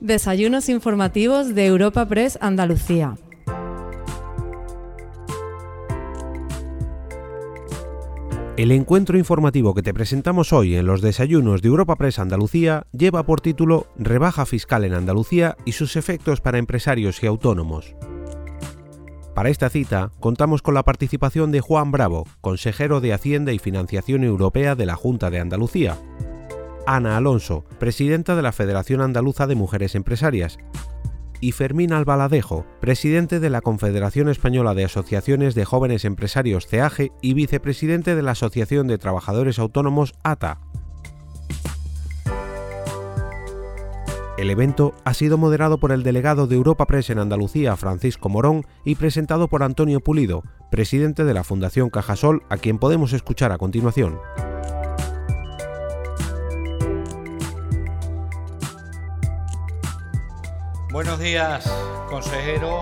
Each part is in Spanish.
Desayunos informativos de Europa Press Andalucía. El encuentro informativo que te presentamos hoy en los desayunos de Europa Press Andalucía lleva por título Rebaja fiscal en Andalucía y sus efectos para empresarios y autónomos. Para esta cita contamos con la participación de Juan Bravo, consejero de Hacienda y Financiación Europea de la Junta de Andalucía, Ana Alonso, presidenta de la Federación Andaluza de Mujeres Empresarias, y Fermín Albaladejo, presidente de la Confederación Española de Asociaciones de Jóvenes Empresarios CEAGE y vicepresidente de la Asociación de Trabajadores Autónomos ATA. El evento ha sido moderado por el delegado de Europa Press en Andalucía, Francisco Morón, y presentado por Antonio Pulido, presidente de la Fundación Cajasol, a quien podemos escuchar a continuación. Buenos días, consejero,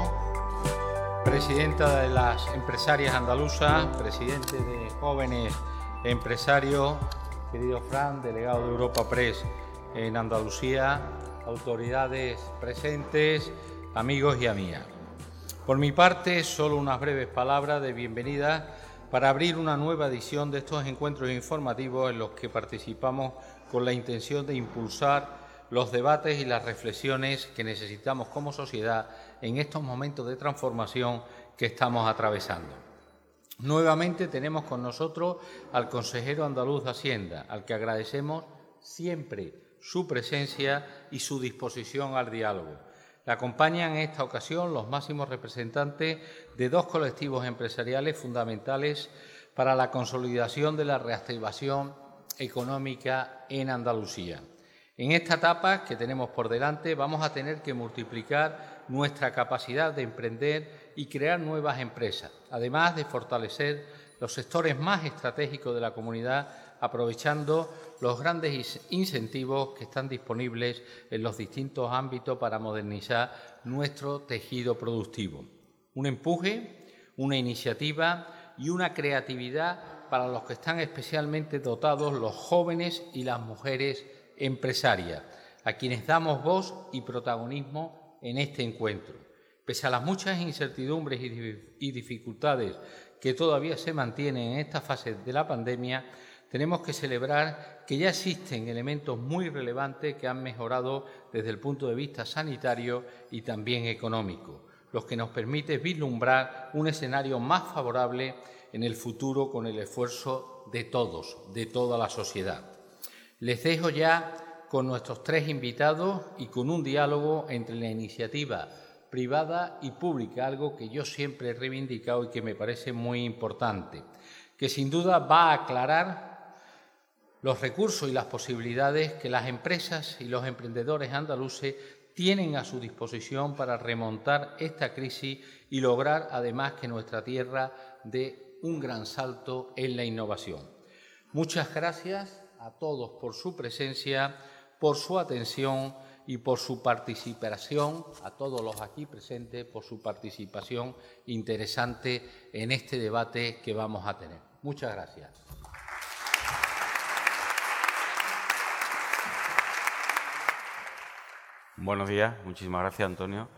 presidenta de las empresarias andaluzas, presidente de jóvenes empresarios, querido Fran, delegado de Europa Press en Andalucía, autoridades presentes, amigos y amigas. Por mi parte, solo unas breves palabras de bienvenida para abrir una nueva edición de estos encuentros informativos en los que participamos con la intención de impulsar los debates y las reflexiones que necesitamos como sociedad en estos momentos de transformación que estamos atravesando. Nuevamente tenemos con nosotros al consejero andaluz de Hacienda, al que agradecemos siempre su presencia y su disposición al diálogo. Le acompañan en esta ocasión los máximos representantes de dos colectivos empresariales fundamentales para la consolidación de la reactivación económica en Andalucía. En esta etapa que tenemos por delante vamos a tener que multiplicar nuestra capacidad de emprender y crear nuevas empresas, además de fortalecer los sectores más estratégicos de la comunidad, aprovechando los grandes incentivos que están disponibles en los distintos ámbitos para modernizar nuestro tejido productivo. Un empuje, una iniciativa y una creatividad para los que están especialmente dotados los jóvenes y las mujeres empresaria, a quienes damos voz y protagonismo en este encuentro. Pese a las muchas incertidumbres y dificultades que todavía se mantienen en esta fase de la pandemia, tenemos que celebrar que ya existen elementos muy relevantes que han mejorado desde el punto de vista sanitario y también económico, los que nos permiten vislumbrar un escenario más favorable en el futuro con el esfuerzo de todos, de toda la sociedad. Les dejo ya con nuestros tres invitados y con un diálogo entre la iniciativa privada y pública, algo que yo siempre he reivindicado y que me parece muy importante, que sin duda va a aclarar los recursos y las posibilidades que las empresas y los emprendedores andaluces tienen a su disposición para remontar esta crisis y lograr además que nuestra tierra dé un gran salto en la innovación. Muchas gracias a todos por su presencia, por su atención y por su participación, a todos los aquí presentes, por su participación interesante en este debate que vamos a tener. Muchas gracias. Buenos días, muchísimas gracias Antonio.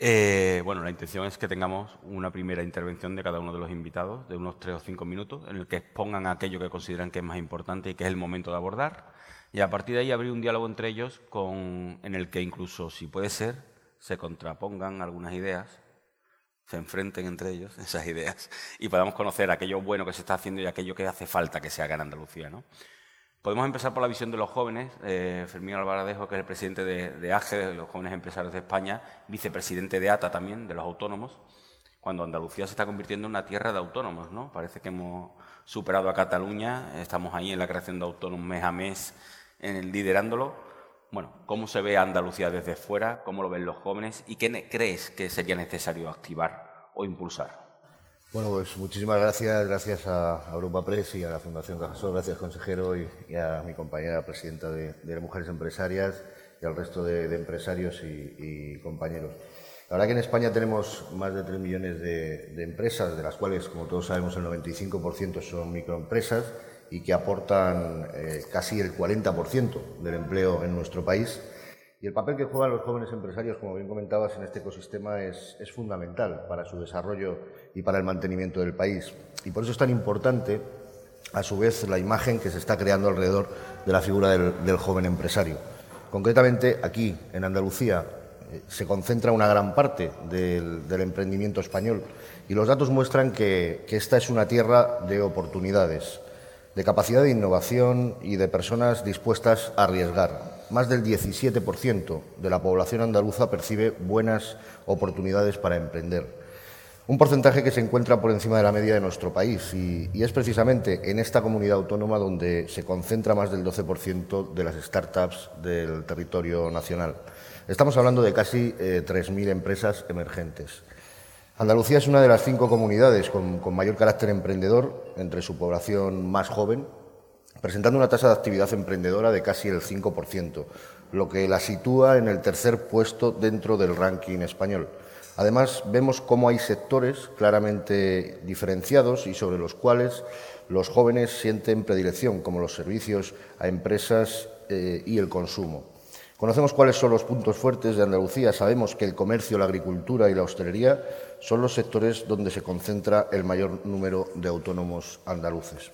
Eh, bueno, la intención es que tengamos una primera intervención de cada uno de los invitados, de unos tres o cinco minutos, en el que expongan aquello que consideran que es más importante y que es el momento de abordar. Y a partir de ahí abrir un diálogo entre ellos en el que incluso, si puede ser, se contrapongan algunas ideas, se enfrenten entre ellos esas ideas y podamos conocer aquello bueno que se está haciendo y aquello que hace falta que se haga en Andalucía. ¿no? Podemos empezar por la visión de los jóvenes. Eh, Fermín Alvaradejo, que es el presidente de, AGE, de los Jóvenes Empresarios de España, vicepresidente de ATA también, de los autónomos, cuando Andalucía se está convirtiendo en una tierra de autónomos. ¿no? Parece que hemos superado a Cataluña, estamos ahí en la creación de autónomos mes a mes, en liderándolo. Bueno, ¿cómo se ve Andalucía desde fuera? ¿Cómo lo ven los jóvenes? ¿Y qué crees que sería necesario activar o impulsar? Bueno, pues muchísimas gracias, gracias a Europa Press y a la Fundación Cajasol, gracias consejero y, a mi compañera presidenta de, Mujeres Empresarias y al resto de, empresarios y, compañeros. La verdad que en España tenemos más de 3 millones de, empresas, de las cuales, como todos sabemos, el 95% son microempresas y que aportan eh, casi el 40% del empleo en nuestro país. Y el papel que juegan los jóvenes empresarios, como bien comentabas, en este ecosistema es, fundamental para su desarrollo y para el mantenimiento del país. Y por eso es tan importante, a su vez, la imagen que se está creando alrededor de la figura del, joven empresario. Concretamente, aquí, en Andalucía, eh, se concentra una gran parte del, emprendimiento español y los datos muestran que esta es una tierra de oportunidades, de capacidad de innovación y de personas dispuestas a arriesgar más del 17% de la población andaluza percibe buenas oportunidades para emprender. Un porcentaje que se encuentra por encima de la media de nuestro país y, es precisamente en esta comunidad autónoma donde se concentra más del 12% de las startups del territorio nacional. Estamos hablando de casi 3.000 eh, empresas emergentes. Andalucía es una de las cinco comunidades con mayor carácter emprendedor entre su población más joven, presentando una tasa de actividad emprendedora de casi el 5%, lo que la sitúa en el tercer puesto dentro del ranking español. Además, vemos cómo hay sectores claramente diferenciados y sobre los cuales los jóvenes sienten predilección, como los servicios a empresas eh, y el consumo. Conocemos cuáles son los puntos fuertes de Andalucía. Sabemos que el comercio, la agricultura y la hostelería son los sectores donde se concentra el mayor número de autónomos andaluces.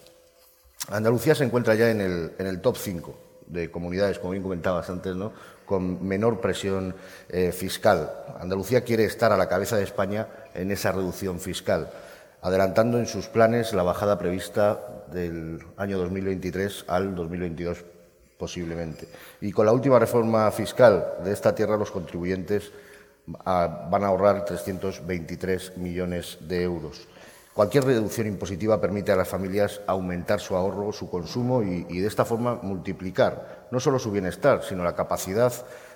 Andalucía se encuentra ya en el, top 5 de comunidades, como bien comentabas antes, ¿no? con menor presión eh, fiscal. Andalucía quiere estar a la cabeza de España en esa reducción fiscal, adelantando en sus planes la bajada prevista del año 2023 al 2022 posiblemente. Y con la última reforma fiscal de esta tierra, los contribuyentes ah, van a ahorrar 323 millones de euros. Cualquier reducción impositiva permite a las familias aumentar su ahorro, su consumo y, de esta forma multiplicar no solo su bienestar, sino la capacidad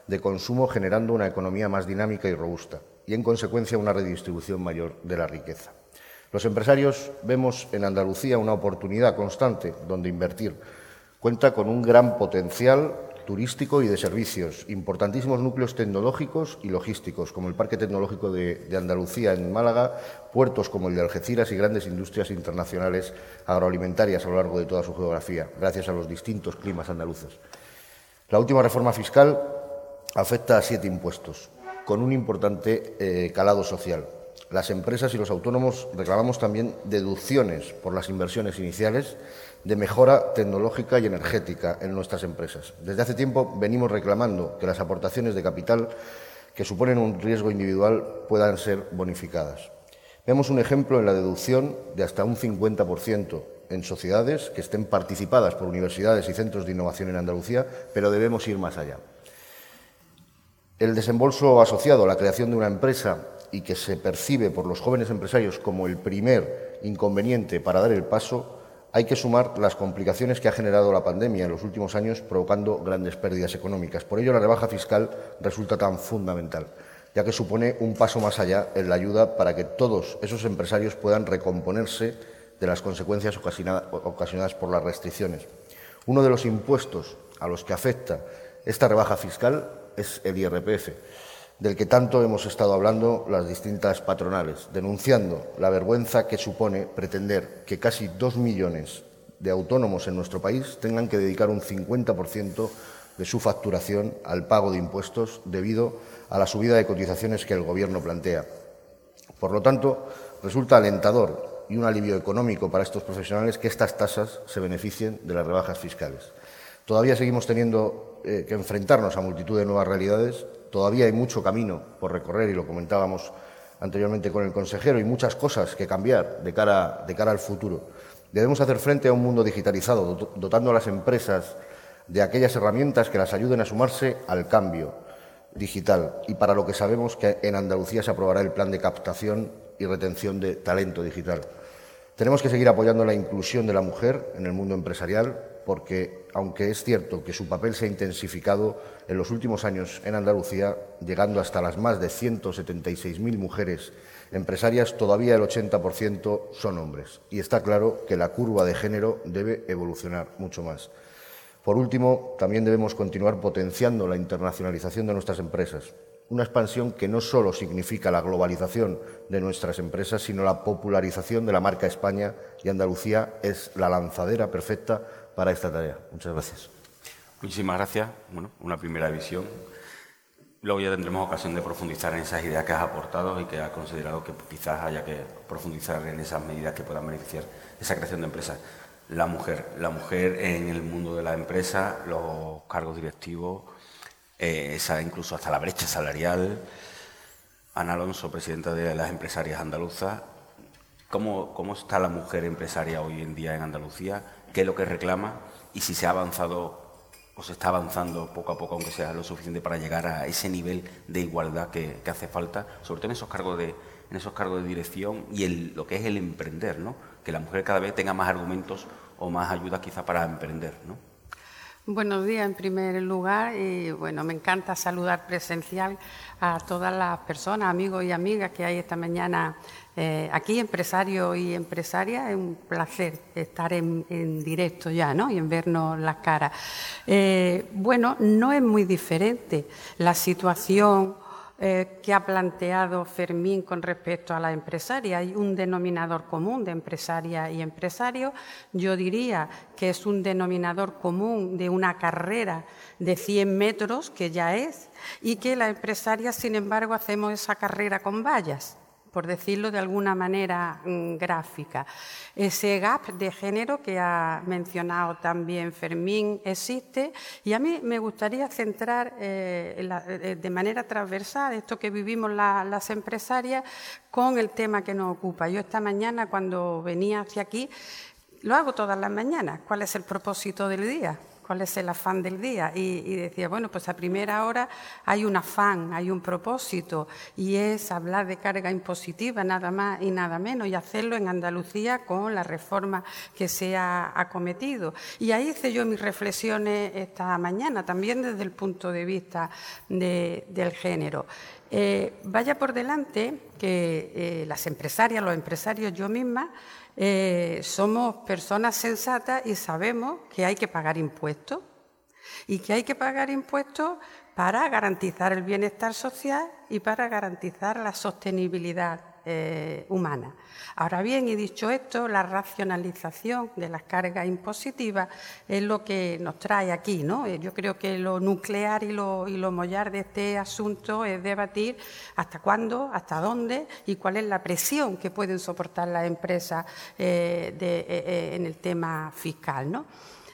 de consumo generando una economía más dinámica y robusta y, en consecuencia, una redistribución mayor de la riqueza. Los empresarios vemos en Andalucía una oportunidad constante donde invertir. Cuenta con un gran potencial turístico y de servicios, importantísimos núcleos tecnológicos y logísticos, como el Parque Tecnológico de, Andalucía en Málaga, puertos como el de Algeciras y grandes industrias internacionales agroalimentarias a lo largo de toda su geografía, gracias a los distintos climas andaluces. La última reforma fiscal afecta a siete impuestos, con un importante eh, calado social. Las empresas y los autónomos reclamamos también deducciones por las inversiones iniciales de mejora tecnológica y energética en nuestras empresas. Desde hace tiempo venimos reclamando que las aportaciones de capital que suponen un riesgo individual puedan ser bonificadas. Vemos un ejemplo en la deducción de hasta un 50% en sociedades que estén participadas por universidades y centros de innovación en Andalucía, pero debemos ir más allá. El desembolso asociado a la creación de una empresa y que se percibe por los jóvenes empresarios como el primer inconveniente para dar el paso hay que sumar las complicaciones que ha generado la pandemia en los últimos años, provocando grandes pérdidas económicas. Por ello, la rebaja fiscal resulta tan fundamental, ya que supone un paso más allá en la ayuda para que todos esos empresarios puedan recomponerse de las consecuencias ocasionadas por las restricciones. Uno de los impuestos a los que afecta esta rebaja fiscal es el IRPF del que tanto hemos estado hablando las distintas patronales, denunciando la vergüenza que supone pretender que casi dos millones de autónomos en nuestro país tengan que dedicar un 50% de su facturación al pago de impuestos debido a la subida de cotizaciones que el Gobierno plantea. Por lo tanto, resulta alentador y un alivio económico para estos profesionales que estas tasas se beneficien de las rebajas fiscales. Todavía seguimos teniendo eh, que enfrentarnos a multitud de nuevas realidades Todavía hay mucho camino por recorrer y lo comentábamos anteriormente con el consejero y muchas cosas que cambiar de cara, de cara al futuro. Debemos hacer frente a un mundo digitalizado, dotando a las empresas de aquellas herramientas que las ayuden a sumarse al cambio digital y para lo que sabemos que en Andalucía se aprobará el plan de captación y retención de talento digital. Tenemos que seguir apoyando la inclusión de la mujer en el mundo empresarial porque, aunque es cierto que su papel se ha intensificado en los últimos años en Andalucía, llegando hasta las más de 176.000 mujeres empresarias, todavía el 80% son hombres. Y está claro que la curva de género debe evolucionar mucho más. Por último, también debemos continuar potenciando la internacionalización de nuestras empresas, una expansión que no solo significa la globalización de nuestras empresas, sino la popularización de la marca España y Andalucía es la lanzadera perfecta para esta tarea. Muchas gracias. Muchísimas gracias. Bueno, una primera visión luego ya tendremos ocasión de profundizar en esas ideas que has aportado y que has considerado que quizás haya que profundizar en esas medidas que puedan beneficiar esa creación de empresas. La mujer, la mujer en el mundo de la empresa, los cargos directivos, eh, esa, incluso hasta la brecha salarial. Ana Alonso, presidenta de las empresarias andaluzas, ¿cómo, ¿cómo está la mujer empresaria hoy en día en Andalucía? ¿Qué es lo que reclama? Y si se ha avanzado o se está avanzando poco a poco, aunque sea lo suficiente para llegar a ese nivel de igualdad que, hace falta, sobre todo en esos cargos de, en esos cargos de dirección y el, lo que es el emprender, ¿no? que la mujer cada vez tenga más argumentos o más ayuda quizá para emprender. ¿no? Buenos días en primer lugar y bueno, me encanta saludar presencial a todas las personas, amigos y amigas que hay esta mañana eh, aquí, empresarios y empresarias. Es un placer estar en, directo ya ¿no? y en vernos las caras. Eh, bueno, no es muy diferente la situación eh, que ha planteado Fermín con respecto a la empresaria. Hay un denominador común de empresaria y empresario. Yo diría que es un denominador común de una carrera de 100 metros, que ya es, y que la empresaria, sin embargo, hacemos esa carrera con vallas por decirlo de alguna manera mm, gráfica. Ese gap de género que ha mencionado también Fermín existe y a mí me gustaría centrar eh, eh, de manera transversal esto que vivimos las empresarias con el tema que nos ocupa. Yo esta mañana cuando venía hacia aquí, lo hago todas las mañanas, ¿cuál es el propósito del día? Cuál es el afán del día. Y, decía, bueno, pues a primera hora hay un afán, hay un propósito, y es hablar de carga impositiva, nada más y nada menos, y hacerlo en Andalucía con la reforma que se ha acometido. Y ahí hice yo mis reflexiones esta mañana, también desde el punto de vista del género. Eh, vaya por delante que eh, las empresarias, los empresarios, yo misma, eh, somos personas sensatas y sabemos que hay que pagar impuestos y que hay que pagar impuestos para garantizar el bienestar social y para garantizar la sostenibilidad eh, humana. Ahora bien, y dicho esto, la racionalización de las cargas impositivas es lo que nos trae aquí. ¿no? Eh, yo creo que lo nuclear y lo, y mollar de este asunto es debatir hasta cuándo, hasta dónde y cuál es la presión que pueden soportar las empresas eh, en el tema fiscal. ¿no?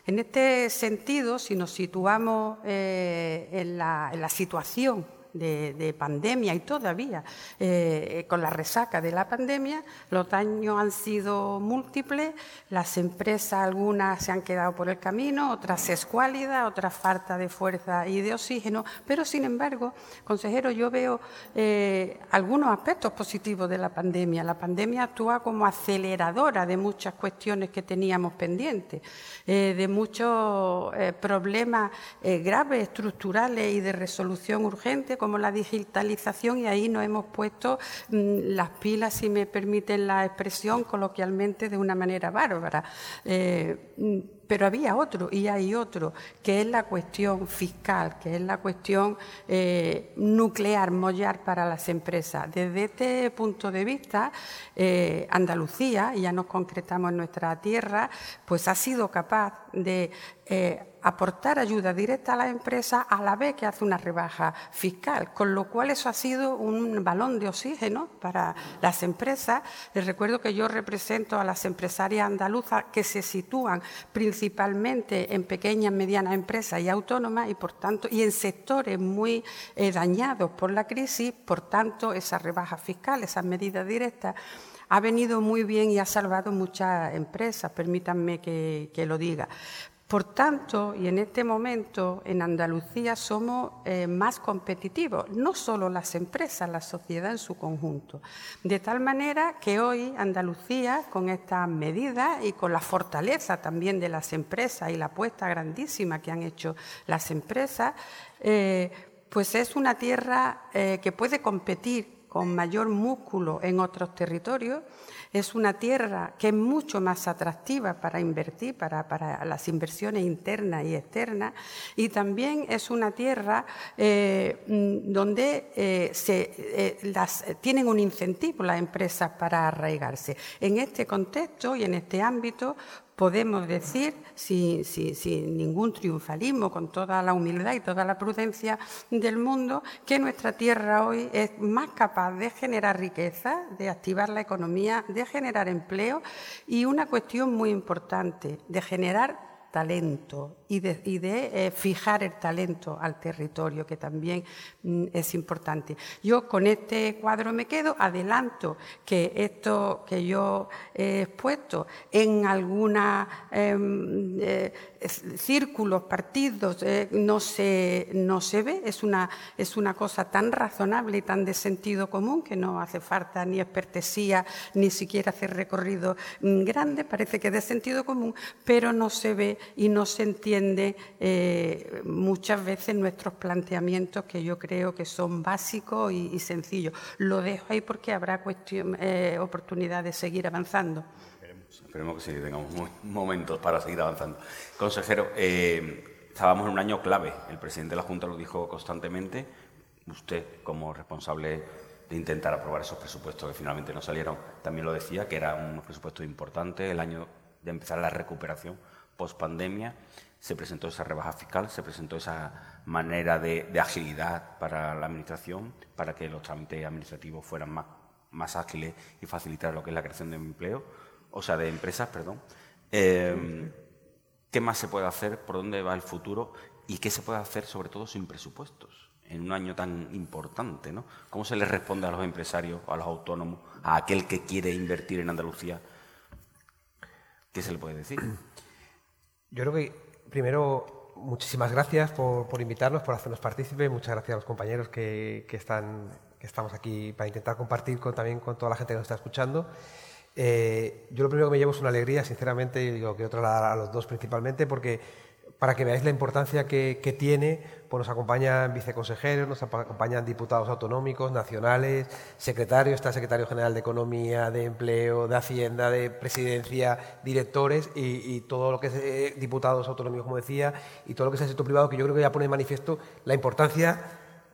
En este sentido, si nos situamos en la situación de, pandemia y todavía eh, con la resaca de la pandemia, los daños han sido múltiples, las empresas algunas se han quedado por el camino, otras escuálidas, otras falta de fuerza y de oxígeno, pero sin embargo, consejero, yo veo eh, algunos aspectos positivos de la pandemia. La pandemia actúa como aceleradora de muchas cuestiones que teníamos pendientes, eh, de muchos problemas graves, estructurales y de resolución urgente, como la digitalización y ahí nos hemos puesto mm, las pilas, si me permiten la expresión coloquialmente, de una manera bárbara. Eh, mm, pero había otro y hay otro, que es la cuestión fiscal, que es la cuestión eh, nuclear, mollar para las empresas. Desde este punto de vista, eh, Andalucía, ya nos concretamos en nuestra tierra, pues ha sido capaz de aportar ayuda directa a la empresa a la vez que hace una rebaja fiscal, con lo cual eso ha sido un balón de oxígeno para las empresas. Les recuerdo que yo represento a las empresarias andaluzas que se sitúan principalmente en pequeñas, medianas empresas y autónomas y por tanto y en sectores muy eh, dañados por la crisis, por tanto esa rebaja fiscal, esas medidas directas ha venido muy bien y ha salvado muchas empresas, permítanme que, lo diga. Por tanto, y en este momento en Andalucía somos eh, más competitivos, no solo las empresas, la sociedad en su conjunto. De tal manera que hoy Andalucía, con estas medidas y con la fortaleza también de las empresas y la apuesta grandísima que han hecho las empresas, eh, pues es una tierra eh, que puede competir con mayor músculo en otros territorios es una tierra que es mucho más atractiva para invertir, para, las inversiones internas y externas, y también es una tierra eh, mm, donde eh, se, eh, tienen un incentivo las empresas para arraigarse. En este contexto y en este ámbito, podemos decir, sin, ningún triunfalismo, con toda la humildad y toda la prudencia del mundo, que nuestra tierra hoy es más capaz de generar riqueza, de activar la economía, de generar empleo y una cuestión muy importante, de generar talento y de, eh, fijar el talento al territorio, que también mm, es importante. Yo con este cuadro me quedo, adelanto que esto que yo he expuesto en algunos em, eh, círculos, partidos, eh, no, se, no se ve, es una, es una cosa tan razonable y tan de sentido común que no hace falta ni expertesía, ni siquiera hacer recorrido mm, grande, parece que de sentido común, pero no se ve y no se entiende eh, muchas veces nuestros planteamientos que yo creo que son básicos y, sencillos. Lo dejo ahí porque habrá cuestión, eh, oportunidad de seguir avanzando. Esperemos, que sí, tengamos momentos para seguir avanzando. Consejero, eh, estábamos en un año clave. El presidente de la Junta lo dijo constantemente. Usted, como responsable de intentar aprobar esos presupuestos que finalmente no salieron, también lo decía, que era un presupuesto importante, el año de empezar la recuperación post-pandemia, se presentó esa rebaja fiscal, se presentó esa manera de, agilidad para la Administración, para que los trámites administrativos fueran más, más ágiles y facilitar lo que es la creación de empleo, o sea, de empresas, perdón. Eh, ¿Qué más se puede hacer? ¿Por dónde va el futuro? ¿Y qué se puede hacer, sobre todo, sin presupuestos? En un año tan importante, ¿no? ¿Cómo se les responde a los empresarios, a los autónomos, a aquel que quiere invertir en Andalucía? ¿Qué se le puede decir? Yo creo que primero muchísimas gracias por, invitarnos, por hacernos partícipes. Muchas gracias a los compañeros que, están, que estamos aquí para intentar compartir con, también con toda la gente que nos está escuchando. Eh, yo lo primero que me llevo es una alegría, sinceramente, y digo que otra a los dos principalmente, porque para que veáis la importancia que, tiene, pues nos acompañan viceconsejeros, nos acompañan diputados autonómicos, nacionales, secretarios, está secretario general de Economía, de Empleo, de Hacienda, de Presidencia, directores y, todo lo que es eh, diputados autonómicos, como decía, y todo lo que es el sector privado, que yo creo que ya pone en manifiesto la importancia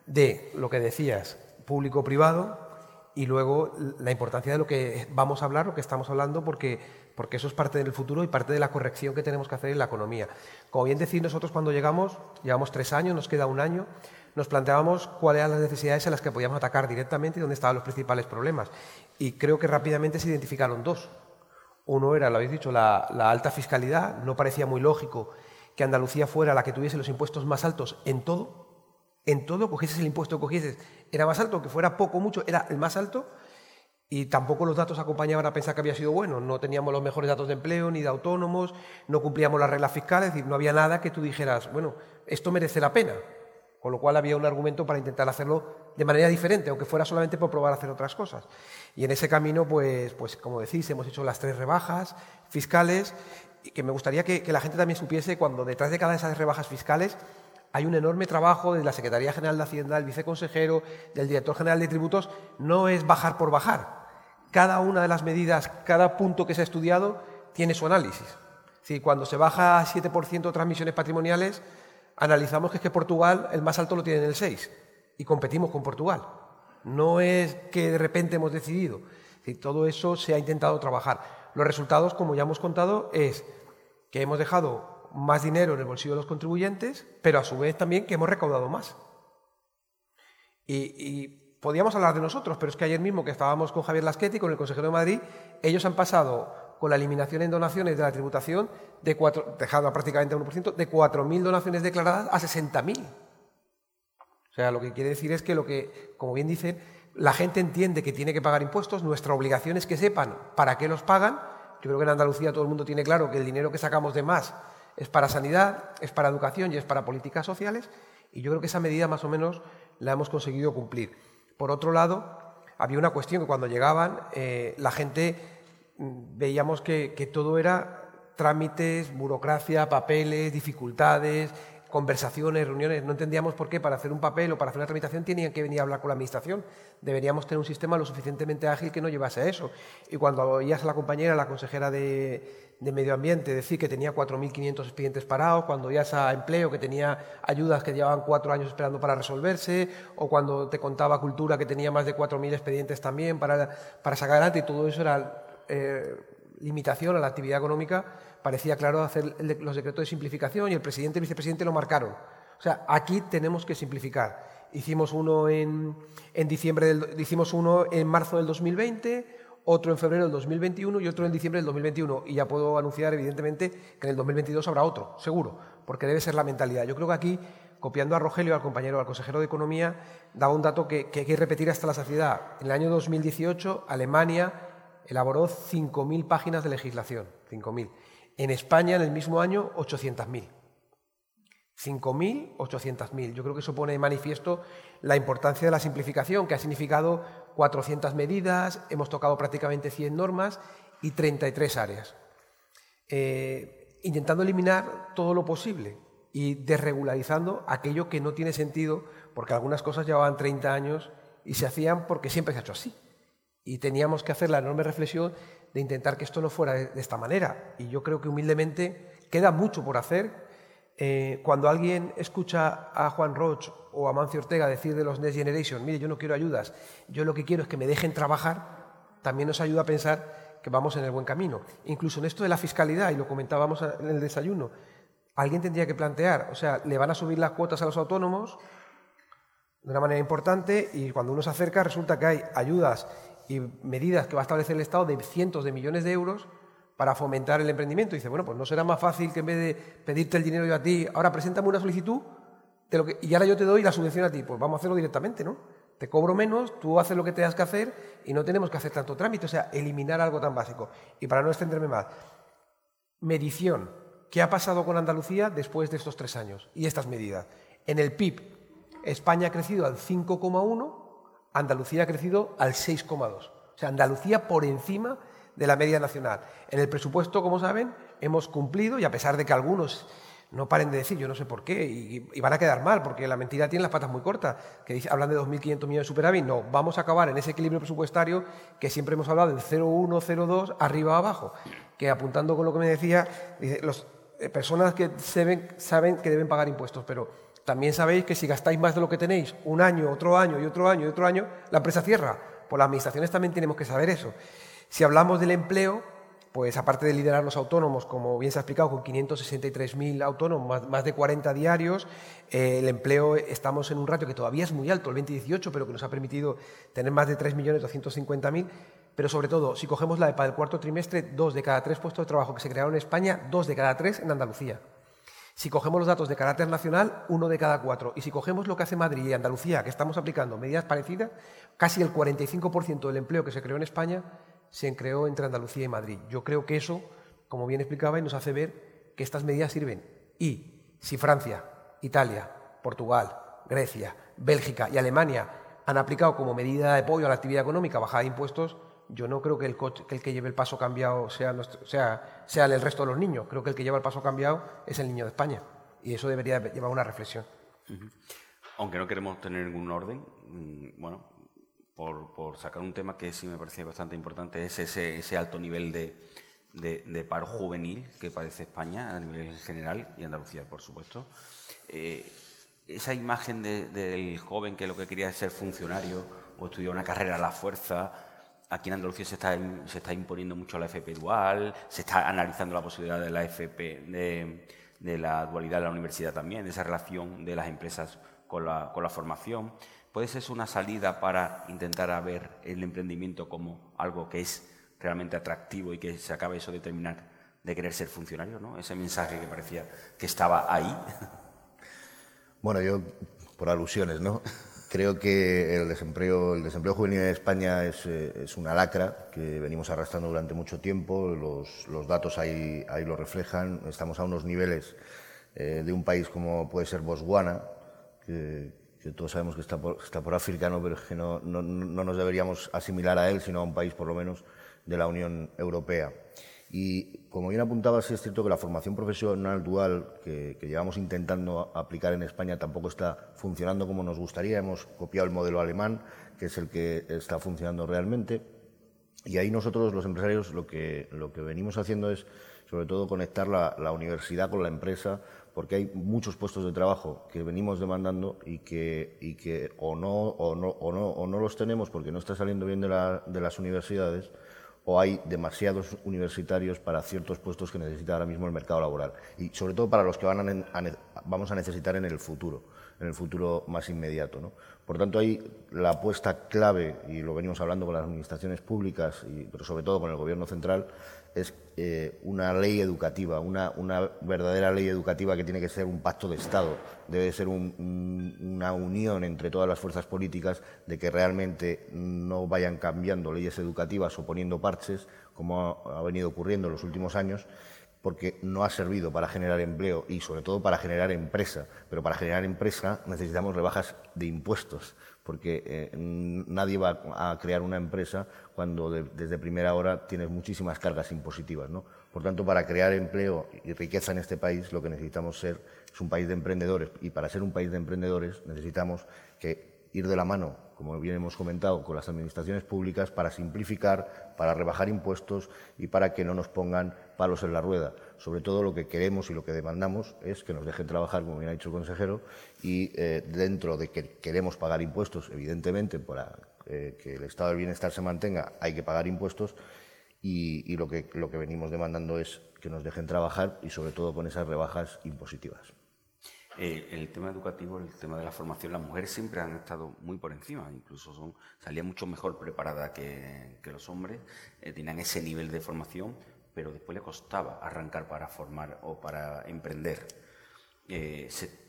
de lo que decías, público-privado, y luego la importancia de lo que vamos a hablar, lo que estamos hablando, porque, porque eso es parte del futuro y parte de la corrección que tenemos que hacer en la economía. Como bien decís, nosotros cuando llegamos, llevamos tres años, nos queda un año, nos planteábamos cuáles eran las necesidades en las que podíamos atacar directamente y dónde estaban los principales problemas. Y creo que rápidamente se identificaron dos. Uno era, lo habéis dicho, la, la alta fiscalidad. No parecía muy lógico que Andalucía fuera la que tuviese los impuestos más altos en todo, en todo, cogieses el impuesto que cogieses, era más alto, que fuera poco o mucho, era el más alto, y tampoco los datos acompañaban a pensar que había sido bueno. No teníamos los mejores datos de empleo ni de autónomos, no cumplíamos las reglas fiscales, es no había nada que tú dijeras, bueno, esto merece la pena. Con lo cual había un argumento para intentar hacerlo de manera diferente, aunque fuera solamente por probar a hacer otras cosas. Y en ese camino, pues, pues como decís, hemos hecho las tres rebajas fiscales, y que me gustaría que, que la gente también supiese cuando detrás de cada de esas rebajas fiscales hay un enorme trabajo de la Secretaría General de Hacienda, del viceconsejero, del director general de tributos. No es bajar por bajar. Cada una de las medidas, cada punto que se ha estudiado, tiene su análisis. Si cuando se baja a 7% transmisiones patrimoniales, analizamos que es que Portugal el más alto lo tiene en el 6 y competimos con Portugal. No es que de repente hemos decidido. todo eso se ha intentado trabajar. Los resultados, como ya hemos contado, es que hemos dejado más dinero en el bolsillo de los contribuyentes, pero a su vez también que hemos recaudado más. Y, podíamos hablar de nosotros, pero es que ayer mismo que estábamos con Javier Lasqueti, con el consejero de Madrid, ellos han pasado con la eliminación en donaciones de la tributación, de cuatro, dejado prácticamente a 1%, de 4.000 donaciones declaradas a 60.000. O sea, lo que quiere decir es que lo que, como bien dicen, la gente entiende que tiene que pagar impuestos, nuestra obligación es que sepan para qué los pagan. Yo creo que en Andalucía todo el mundo tiene claro que el dinero que sacamos de más es para sanidad, es para educación y es para políticas sociales, y yo creo que esa medida más o menos la hemos conseguido cumplir. Por otro lado, había una cuestión que cuando llegaban eh, la gente mm, veíamos que, que todo era trámites, burocracia, papeles, dificultades, conversaciones, reuniones. No entendíamos por qué para hacer un papel o para hacer una tramitación tenían que venir a hablar con la Administración. Deberíamos tener un sistema lo suficientemente ágil que no llevase a eso. Y cuando oías a la compañera, la consejera de, Medio Ambiente, decir que tenía 4.500 expedientes parados, cuando oías a Empleo que tenía ayudas que llevaban cuatro años esperando para resolverse, o cuando te contaba Cultura que tenía más de 4.000 expedientes también para, para sacar adelante, y todo eso era eh, limitación a la actividad económica, parecía claro hacer los decretos de simplificación y el presidente y el vicepresidente lo marcaron. O sea, aquí tenemos que simplificar. Hicimos uno en, diciembre hicimos uno en marzo del 2020, otro en febrero del 2021 y otro en diciembre del 2021. Y ya puedo anunciar, evidentemente, que en el 2022 habrá otro, seguro, porque debe ser la mentalidad. Yo creo que aquí, copiando a Rogelio, al compañero, al consejero de Economía, daba un dato que, que hay que repetir hasta la saciedad. En el año 2018, Alemania elaboró 5.000 páginas de legislación. 5.000. En España, en el mismo año, 800.000. 5.000, 800.000. Yo creo que eso pone de manifiesto la importancia de la simplificación, que ha significado 400 medidas, hemos tocado prácticamente 100 normas y 33 áreas. Eh, intentando eliminar todo lo posible y desregularizando aquello que no tiene sentido, porque algunas cosas llevaban 30 años y se hacían porque siempre se ha hecho así. Y teníamos que hacer la enorme reflexión de intentar que esto no fuera de, esta manera. Y yo creo que humildemente queda mucho por hacer. Eh, cuando alguien escucha a Juan Roch o a Mancio Ortega decir de los Next Generation, mire, yo no quiero ayudas, yo lo que quiero es que me dejen trabajar, también nos ayuda a pensar que vamos en el buen camino. Incluso en esto de la fiscalidad, y lo comentábamos en el desayuno, alguien tendría que plantear, o sea, le van a subir las cuotas a los autónomos de una manera importante y cuando uno se acerca resulta que hay ayudas y medidas que va a establecer el Estado de cientos de millones de euros para fomentar el emprendimiento. Dice, bueno, pues no será más fácil que en vez de pedirte el dinero yo a ti, ahora preséntame una solicitud lo que, y ahora yo te doy la subvención a ti. Pues vamos a hacerlo directamente, ¿no? Te cobro menos, tú haces lo que tengas que hacer y no tenemos que hacer tanto trámite. O sea, eliminar algo tan básico. Y para no extenderme más, medición. ¿Qué ha pasado con Andalucía después de estos tres años y estas medidas? En el PIB, España ha crecido al 5,1 Andalucía ha crecido al 6,2. O sea, Andalucía por encima de la media nacional. En el presupuesto, como saben, hemos cumplido y a pesar de que algunos no paren de decir, yo no sé por qué, y, van a quedar mal, porque la mentira tiene las patas muy cortas, que hablan de 2.500 millones de superávit, no, vamos a acabar en ese equilibrio presupuestario que siempre hemos hablado del 0,1, 0,2, arriba abajo, que apuntando con lo que me decía, las eh, personas que saben que deben pagar impuestos, pero también sabéis que si gastáis más de lo que tenéis un año, otro año y otro año y otro año, la empresa cierra. Por las administraciones también tenemos que saber eso. Si hablamos del empleo, pues aparte de liderar los autónomos, como bien se ha explicado, con 563.000 autónomos, más, de 40 diarios, eh, el empleo estamos en un ratio que todavía es muy alto, el 2018, pero que nos ha permitido tener más de 3.250.000. Pero sobre todo, si cogemos la EPA del cuarto trimestre, dos de cada tres puestos de trabajo que se crearon en España, dos de cada tres en Andalucía. Si cogemos los datos de carácter nacional, uno de cada cuatro. Y si cogemos lo que hace Madrid y Andalucía, que estamos aplicando medidas parecidas, casi el 45% del empleo que se creó en España se creó entre Andalucía y Madrid. Yo creo que eso, como bien explicaba, nos hace ver que estas medidas sirven. Y si Francia, Italia, Portugal, Grecia, Bélgica y Alemania han aplicado como medida de apoyo a la actividad económica bajada de impuestos, yo no creo que el, que, lleve el paso cambiado sea, sea, sea el resto de los niños. Creo que el que lleva el paso cambiado es el niño de España. Y eso debería llevar una reflexión. Aunque no queremos tener ningún orden, mm, bueno, por, sacar un tema que sí me parece bastante importante, es ese, alto nivel de, paro juvenil que padece España a nivel general y Andalucía, por supuesto. Eh, esa imagen del joven que lo que quería es ser funcionario o estudiar una carrera a la fuerza, Aquí en Andalucía se está, imponiendo mucho la FP dual, se está analizando la posibilidad de la FP, de, la dualidad de la universidad también, esa relación de las empresas con la, con la formación. ¿Puede ser una salida para intentar ver el emprendimiento como algo que es realmente atractivo y que se acabe eso de terminar de querer ser funcionario? ¿no? Ese mensaje que parecía que estaba ahí. Bueno, yo, por alusiones, ¿no? Creo que el desempleo, el desempleo juvenil en España es, eh, una lacra que venimos arrastrando durante mucho tiempo. Los, datos ahí, lo reflejan. Estamos a unos niveles eh, de un país como puede ser Botswana, que, todos sabemos que está por, está por África, ¿no? pero es que no nos deberíamos asimilar a él, sino a un país por lo menos de la Unión Europea. Y como bien apuntabas, es cierto que la formación profesional dual que, llevamos intentando aplicar en España tampoco está funcionando como nos gustaría. Hemos copiado el modelo alemán, que es el que está funcionando realmente. Y ahí nosotros, los empresarios, lo que, lo que venimos haciendo es, sobre todo, conectar la, la universidad con la empresa, porque hay muchos puestos de trabajo que venimos demandando y que, y que o, no, o, no, o, no, o no los tenemos porque no está saliendo bien de, la, de las universidades o hay demasiados universitarios para ciertos puestos que necesita ahora mismo el mercado laboral y sobre todo para los que van vamos a necesitar en el futuro, en el futuro más inmediato. ¿no? Por tanto, ahí la apuesta clave, y lo venimos hablando con las administraciones públicas, y, pero sobre todo con el Gobierno central, es eh, una ley educativa, una, verdadera ley educativa que tiene que ser un pacto de Estado, debe ser una unión entre todas las fuerzas políticas de que realmente no vayan cambiando leyes educativas o poniendo parches, como ha, venido ocurriendo en los últimos años, porque no ha servido para generar empleo y sobre todo para generar empresa. Pero para generar empresa necesitamos rebajas de impuestos porque eh, nadie va a crear una empresa cuando desde primera hora tienes muchísimas cargas impositivas. ¿no? Por tanto, para crear empleo y riqueza en este país, lo que necesitamos ser es un país de emprendedores. Y para ser un país de emprendedores necesitamos que ir de la mano, como bien hemos comentado, con las administraciones públicas para simplificar, para rebajar impuestos y para que no nos pongan palos en la rueda. Sobre todo lo que queremos y lo que demandamos es que nos dejen trabajar, como bien ha dicho el consejero, y eh, dentro de que queremos pagar impuestos, evidentemente, para eh, que el estado del bienestar se mantenga, hay que pagar impuestos y, lo, que, lo que venimos demandando es que nos dejen trabajar y sobre todo con esas rebajas impositivas. Eh, el tema educativo, el tema de la formación, las mujeres siempre han estado muy por encima, incluso son, salían mucho mejor preparadas que, los hombres, eh, tenían ese nivel de formación, pero después le costaba arrancar para formar o para emprender.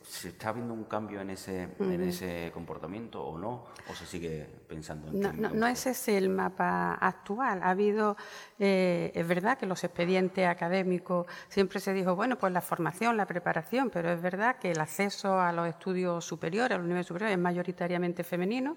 ¿Se, está viendo un cambio en ese, en ese comportamiento o no? ¿O se sigue pensando en No, no, no ese es el mapa actual. Ha habido, eh, es verdad que los expedientes académicos siempre se dijo, bueno, pues la formación, la preparación, pero es verdad que el acceso a los estudios superiores, a los niveles superiores, es mayoritariamente femenino.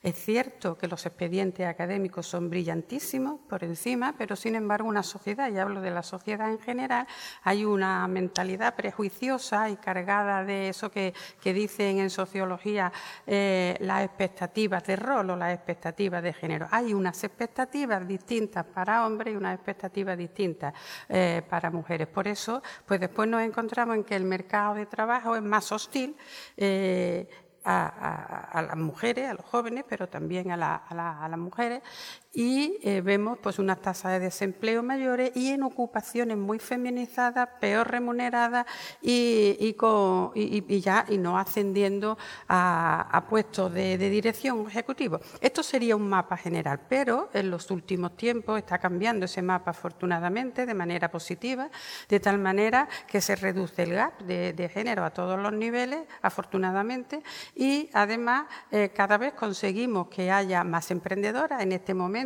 Es cierto que los expedientes académicos son brillantísimos por encima, pero sin embargo una sociedad, y hablo de la sociedad en general, hay una mentalidad prejuiciosa y cargada de eso que, dicen en sociología eh, las expectativas de rol o las expectativas de género. Hay unas expectativas distintas para hombres y unas expectativas distintas eh, para mujeres. Por eso, pues después nos encontramos en que el mercado de trabajo es más hostil. Eh, a, las mujeres, a los jóvenes, pero también a, las mujeres, y eh, vemos pues unas tasas de desempleo mayores y en ocupaciones muy feminizadas, peor remuneradas y, con, ya y no ascendiendo a, puestos de, dirección ejecutivo. Esto sería un mapa general, pero en los últimos tiempos está cambiando ese mapa afortunadamente de manera positiva, de tal manera que se reduce el gap de, género a todos los niveles, afortunadamente, y además eh, cada vez conseguimos que haya más emprendedoras en este momento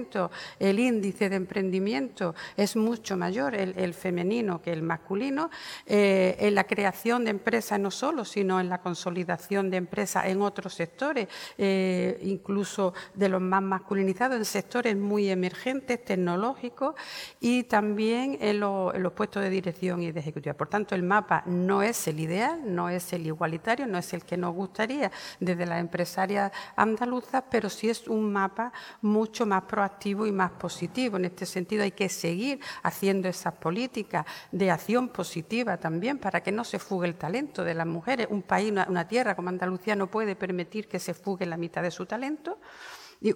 el índice de emprendimiento es mucho mayor, el, femenino que el masculino, eh, en la creación de empresas no solo, sino en la consolidación de empresas en otros sectores, eh, incluso de los más masculinizados, en sectores muy emergentes, tecnológicos y también en, los puestos de dirección y de ejecutiva. Por tanto, el mapa no es el ideal, no es el igualitario, no es el que nos gustaría desde las empresarias andaluzas, pero sí es un mapa mucho más proactivo activo y más positivo. En este sentido hay que seguir haciendo esas políticas de acción positiva también para que no se fugue el talento de las mujeres. Un país, una, tierra como Andalucía no puede permitir que se fugue la mitad de su talento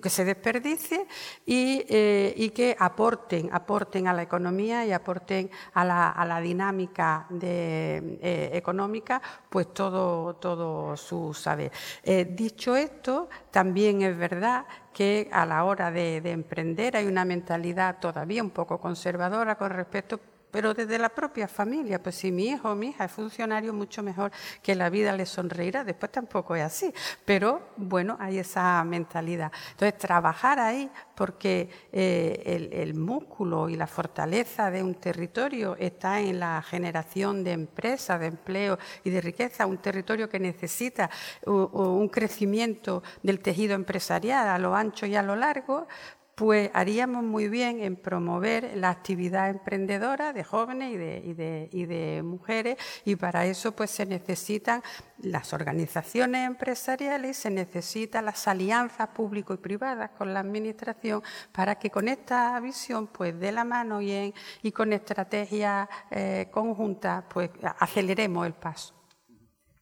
que se desperdicie eh, y, que aporten, aporten a la economía y aporten a la, dinámica eh, económica, pues todo, todo su saber. Eh, dicho esto, también es verdad que a la hora de emprender hay una mentalidad todavía un poco conservadora con respecto pero desde la propia familia, pues si mi hijo o mi hija es funcionario, mucho mejor que la vida le sonreirá. Después tampoco es así, pero bueno, hay esa mentalidad. Entonces, trabajar ahí porque eh, el, músculo y la fortaleza de un territorio está en la generación de empresas, de empleo y de riqueza, un territorio que necesita un crecimiento del tejido empresarial a lo ancho y a lo largo, pues haríamos muy bien en promover la actividad emprendedora de jóvenes y de, mujeres y para eso pues se necesitan las organizaciones empresariales, se necesitan las alianzas público y privadas con la administración para que con esta visión pues de la mano y, y con estrategias eh, conjuntas pues aceleremos el paso.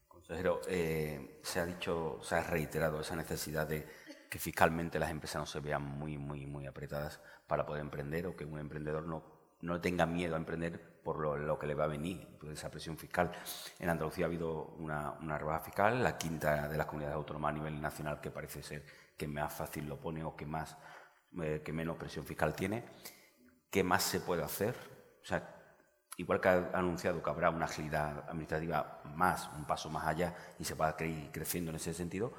Consejero, eh, se ha dicho, se ha reiterado esa necesidad de que fiscalmente las empresas no se vean muy, muy, muy apretadas para poder emprender o que un emprendedor no, no tenga miedo a emprender por lo, que le va a venir, por esa presión fiscal. En Andalucía ha habido una, una rebaja fiscal, la quinta de las comunidades autónomas a nivel nacional que parece ser que más fácil lo pone o que, más, eh, que menos presión fiscal tiene. ¿Qué más se puede hacer? O sea, igual que ha anunciado que habrá una agilidad administrativa más, un paso más allá y se va a creciendo en ese sentido,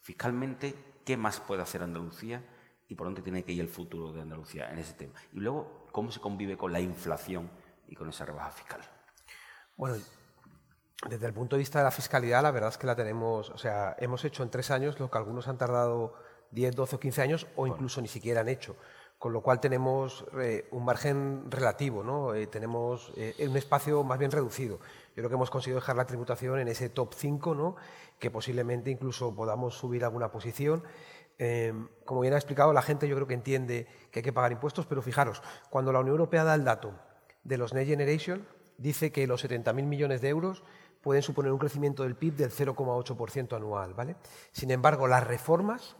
fiscalmente, ¿qué más puede hacer Andalucía y por dónde tiene que ir el futuro de Andalucía en ese tema? Y luego, ¿cómo se convive con la inflación y con esa rebaja fiscal? Bueno, desde el punto de vista de la fiscalidad, la verdad es que la tenemos, o sea, hemos hecho en tres años lo que algunos han tardado 10, 12 o 15 años o incluso ni siquiera han hecho con lo cual tenemos eh, un margen relativo, ¿no? Eh, tenemos eh, un espacio más bien reducido. Yo creo que hemos conseguido dejar la tributación en ese top 5, ¿no? que posiblemente incluso podamos subir alguna posición. como bien ha explicado, la gente yo creo que entiende que hay que pagar impuestos, pero fijaros, cuando la Unión Europea da el dato de los Next Generation, dice que los 70.000 millones de euros pueden suponer un crecimiento del PIB del 0,8% anual. ¿vale? Sin embargo, las reformas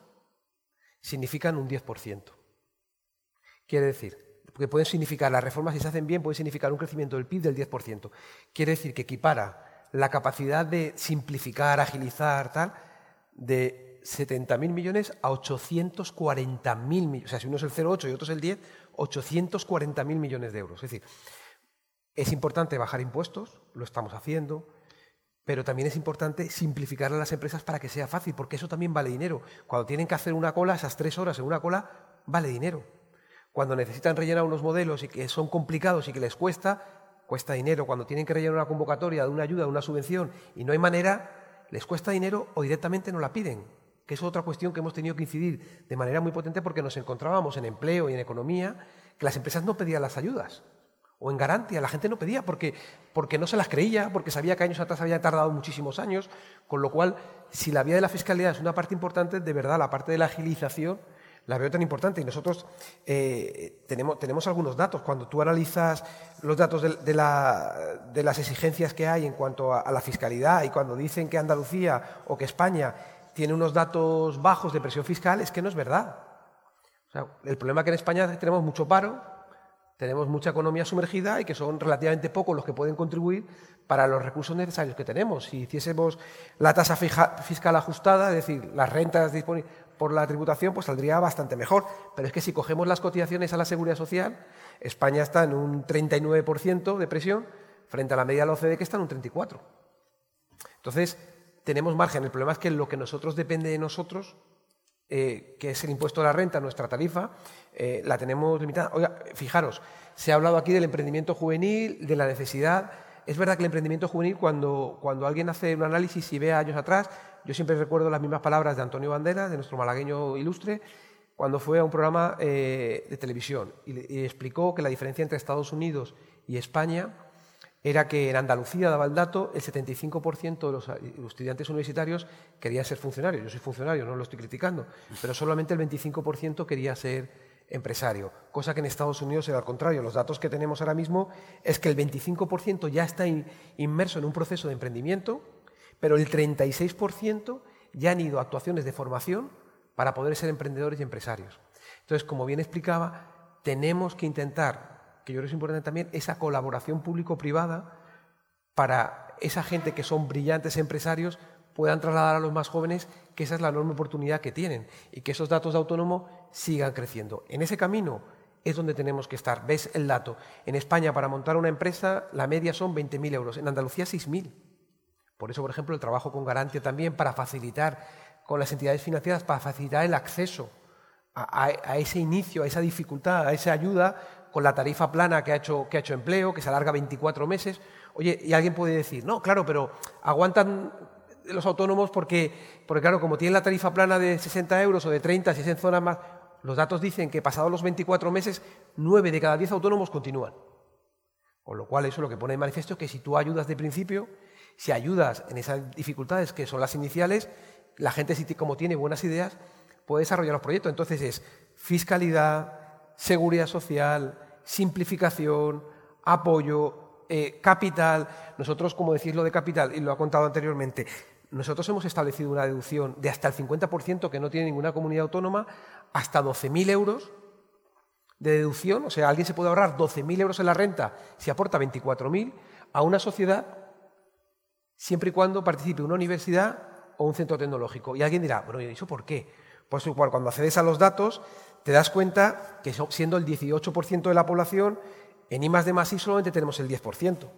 significan un 10%. Quiere decir, que pueden significar, las reformas si se hacen bien, pueden significar un crecimiento del PIB del 10%. Quiere decir que equipara la capacidad de simplificar, agilizar, tal, de 70.000 millones a 840.000 millones. O sea, si uno es el 0,8 y otro es el 10, 840.000 millones de euros. Es decir, es importante bajar impuestos, lo estamos haciendo, pero también es importante simplificar a las empresas para que sea fácil, porque eso también vale dinero. Cuando tienen que hacer una cola, esas tres horas en una cola, vale dinero cuando necesitan rellenar unos modelos y que son complicados y que les cuesta, cuesta dinero. Cuando tienen que rellenar una convocatoria de una ayuda, de una subvención y no hay manera, les cuesta dinero o directamente no la piden. Que es otra cuestión que hemos tenido que incidir de manera muy potente porque nos encontrábamos en empleo y en economía que las empresas no pedían las ayudas. O en garantía, la gente no pedía porque, porque no se las creía, porque sabía que años atrás había tardado muchísimos años, con lo cual, si la vía de la fiscalidad es una parte importante, de verdad, la parte de la agilización la veo tan importante. Y nosotros eh, tenemos, tenemos algunos datos. Cuando tú analizas los datos de, las exigencias que hay en cuanto a, la fiscalidad y cuando dicen que Andalucía o que España tiene unos datos bajos de presión fiscal, es que no es verdad. el problema es que en España tenemos mucho paro, tenemos mucha economía sumergida y que son relativamente pocos los que pueden contribuir para los recursos necesarios que tenemos. Si hiciésemos la tasa fiscal ajustada, es decir, las rentas disponibles por la tributación, pues saldría bastante mejor. Pero es que si cogemos las cotizaciones a la seguridad social, España está en un 39% de presión frente a la media de la OCDE que está en un 34%. Entonces, tenemos margen. El problema es que lo que nosotros depende de nosotros, eh, que es el impuesto a la renta, nuestra tarifa, eh, la tenemos limitada. Oiga, fijaros, se ha hablado aquí del emprendimiento juvenil, de la necesidad. Es verdad que el emprendimiento juvenil, cuando, cuando alguien hace un análisis y ve años atrás, yo siempre recuerdo las mismas palabras de Antonio Banderas, de nuestro malagueño ilustre, cuando fue a un programa eh, de televisión y, explicó que la diferencia entre Estados Unidos y España era que en Andalucía, daba el dato, el 75% de los, estudiantes universitarios querían ser funcionarios. Yo soy funcionario, no lo estoy criticando, pero solamente el 25% quería ser empresario, cosa que en Estados Unidos era al contrario. Los datos que tenemos ahora mismo es que el 25% ya está inmerso en un proceso de emprendimiento pero el 36% ya han ido a actuaciones de formación para poder ser emprendedores y empresarios. Entonces, como bien explicaba, tenemos que intentar, que yo creo que es importante también, esa colaboración público-privada para esa gente que son brillantes empresarios puedan trasladar a los más jóvenes que esa es la enorme oportunidad que tienen y que esos datos de autónomo sigan creciendo. En ese camino es donde tenemos que estar. Ves el dato. En España, para montar una empresa, la media son 20.000 euros. En Andalucía, 6.000. Por eso, por ejemplo, el trabajo con garantía también para facilitar con las entidades financieras, para facilitar el acceso a, ese inicio, a esa dificultad, a esa ayuda con la tarifa plana que ha, hecho, que ha hecho empleo, que se alarga 24 meses. Oye, y alguien puede decir, no, claro, pero aguantan los autónomos porque, porque claro, como tienen la tarifa plana de 60 euros o de 30, si es en zonas más, los datos dicen que pasados los 24 meses, 9 de cada 10 autónomos continúan. Con lo cual, eso lo que pone en manifiesto es que si tú ayudas de principio, si ayudas en esas dificultades que son las iniciales, la gente, como tiene buenas ideas, puede desarrollar los proyectos. Entonces es fiscalidad, seguridad social, simplificación, apoyo, eh, capital. Nosotros, como decís lo de capital, y lo ha contado anteriormente, nosotros hemos establecido una deducción de hasta el 50% que no tiene ninguna comunidad autónoma, hasta 12.000 euros de deducción, o sea, alguien se puede ahorrar 12.000 euros en la renta si aporta 24.000 a una sociedad siempre y cuando participe una universidad o un centro tecnológico. Y alguien dirá, bueno, ¿y eso por qué? Pues igual, cuando accedes a los datos, te das cuenta que siendo el 18% de la población, en I más de más I solamente tenemos el 10%.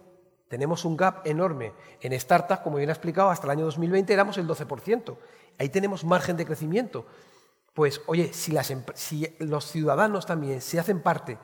Tenemos un gap enorme. En startups, como bien ha explicado, hasta el año 2020 éramos el 12%. Ahí tenemos margen de crecimiento. Pues, oye, si, si los ciudadanos también se hacen parte,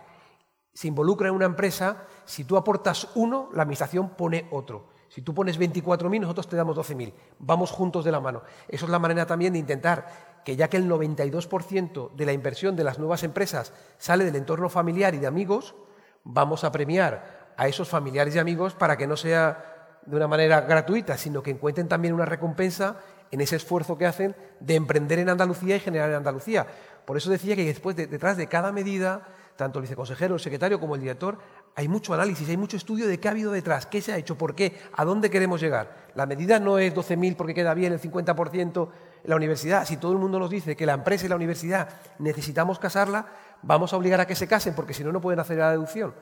se involucran en una empresa, si tú aportas uno, la administración pone otro. Si tú pones 24.000, nosotros te damos 12.000. Vamos juntos de la mano. Eso es la manera también de intentar que ya que el 92% de la inversión de las nuevas empresas sale del entorno familiar y de amigos, vamos a premiar a esos familiares y amigos para que no sea de una manera gratuita, sino que encuentren también una recompensa en ese esfuerzo que hacen de emprender en Andalucía y generar en Andalucía. Por eso decía que después, detrás de cada medida, tanto el viceconsejero, el secretario como el director, hay mucho análisis, hay mucho estudio de qué ha habido detrás, qué se ha hecho, por qué, a dónde queremos llegar. La medida no es 12.000 porque queda bien el 50% en la universidad. Si todo el mundo nos dice que la empresa y la universidad necesitamos casarla, vamos a obligar a que se casen porque si no, no pueden hacer la deducción.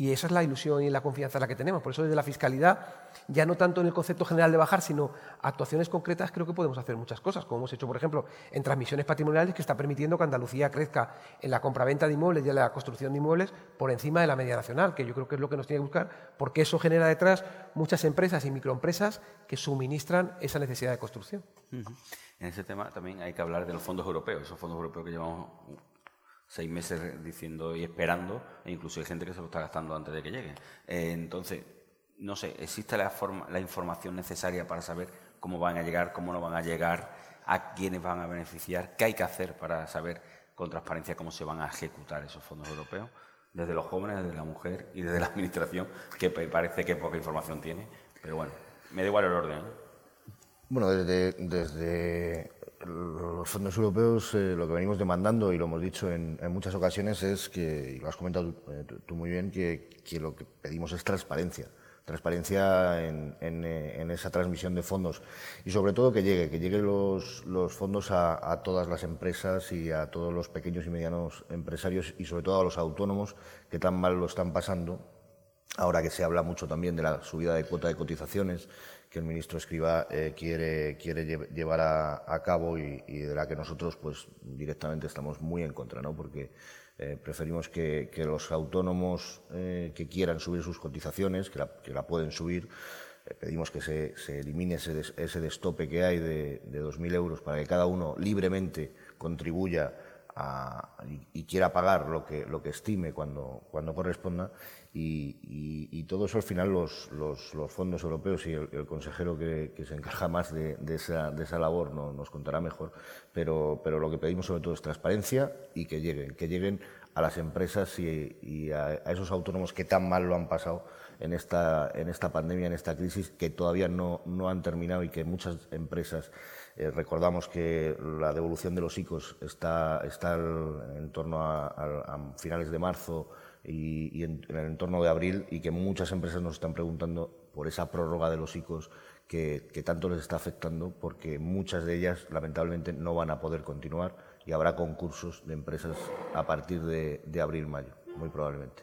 Y esa es la ilusión y la confianza la que tenemos. Por eso desde la fiscalidad, ya no tanto en el concepto general de bajar, sino actuaciones concretas, creo que podemos hacer muchas cosas, como hemos hecho, por ejemplo, en transmisiones patrimoniales, que está permitiendo que Andalucía crezca en la compraventa de inmuebles y en la construcción de inmuebles por encima de la media nacional, que yo creo que es lo que nos tiene que buscar, porque eso genera detrás muchas empresas y microempresas que suministran esa necesidad de construcción. En ese tema también hay que hablar de los fondos europeos, esos fondos europeos que llevamos seis meses diciendo y esperando, e incluso hay gente que se lo está gastando antes de que llegue. Eh, entonces, no sé, ¿existe la, forma, la información necesaria para saber cómo van a llegar, cómo no van a llegar, a quiénes van a beneficiar, qué hay que hacer para saber con transparencia cómo se van a ejecutar esos fondos europeos? Desde los jóvenes, desde la mujer y desde la administración, que parece que poca información tiene, pero bueno, me da igual el orden. ¿eh? Bueno, desde, desde los fondos europeos eh, lo que venimos demandando y lo hemos dicho en, muchas ocasiones es que, y lo has comentado eh, tú, muy bien, que, lo que pedimos es transparencia. Transparencia en, eh, esa transmisión de fondos y sobre todo que llegue, que lleguen los, fondos a, todas las empresas y a todos los pequeños y medianos empresarios y sobre todo a los autónomos que tan mal lo están pasando. Ahora que se habla mucho también de la subida de cuota de cotizaciones, que el ministro Escriba eh, quiere, quiere llevar a, cabo y, de la que nosotros pues directamente estamos muy en contra, ¿no? porque eh, preferimos que, los autónomos eh, que quieran subir sus cotizaciones, que la, pueden subir, pedimos que se, elimine ese, ese, destope que hay de, de 2.000 euros para que cada uno libremente contribuya y, quiera pagar lo que, lo que estime cuando, cuando corresponda y, todo eso al final los, los, fondos europeos y el, consejero que, se encarga más de, esa, de esa, labor no, nos contará mejor, pero, pero lo que pedimos sobre todo es transparencia y que lleguen, que lleguen a las empresas y, a, esos autónomos que tan mal lo han pasado en esta, en esta pandemia, en esta crisis, que todavía no, no han terminado y que muchas empresas eh, recordamos que la devolución de los ICOs está, está en torno a, finales de marzo y, en, el entorno de abril y que muchas empresas nos están preguntando por esa prórroga de los ICOs que, tanto les está afectando porque muchas de ellas lamentablemente no van a poder continuar y habrá concursos de empresas a partir de, abril-mayo, muy probablemente.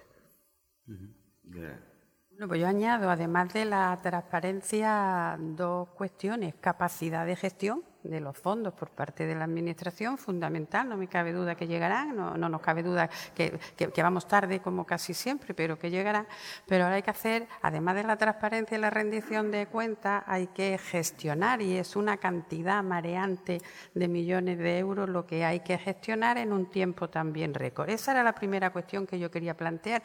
Bueno, pues yo añado, además de la transparencia, dos cuestiones. Capacidad de gestión de los fondos por parte de la Administración, fundamental, no me cabe duda que llegarán, no, nos cabe duda que, vamos tarde como casi siempre, pero que llegarán. Pero ahora hay que hacer, además de la transparencia y la rendición de cuentas, hay que gestionar y es una cantidad mareante de millones de euros lo que hay que gestionar en un tiempo también récord. Esa era la primera cuestión que yo quería plantear.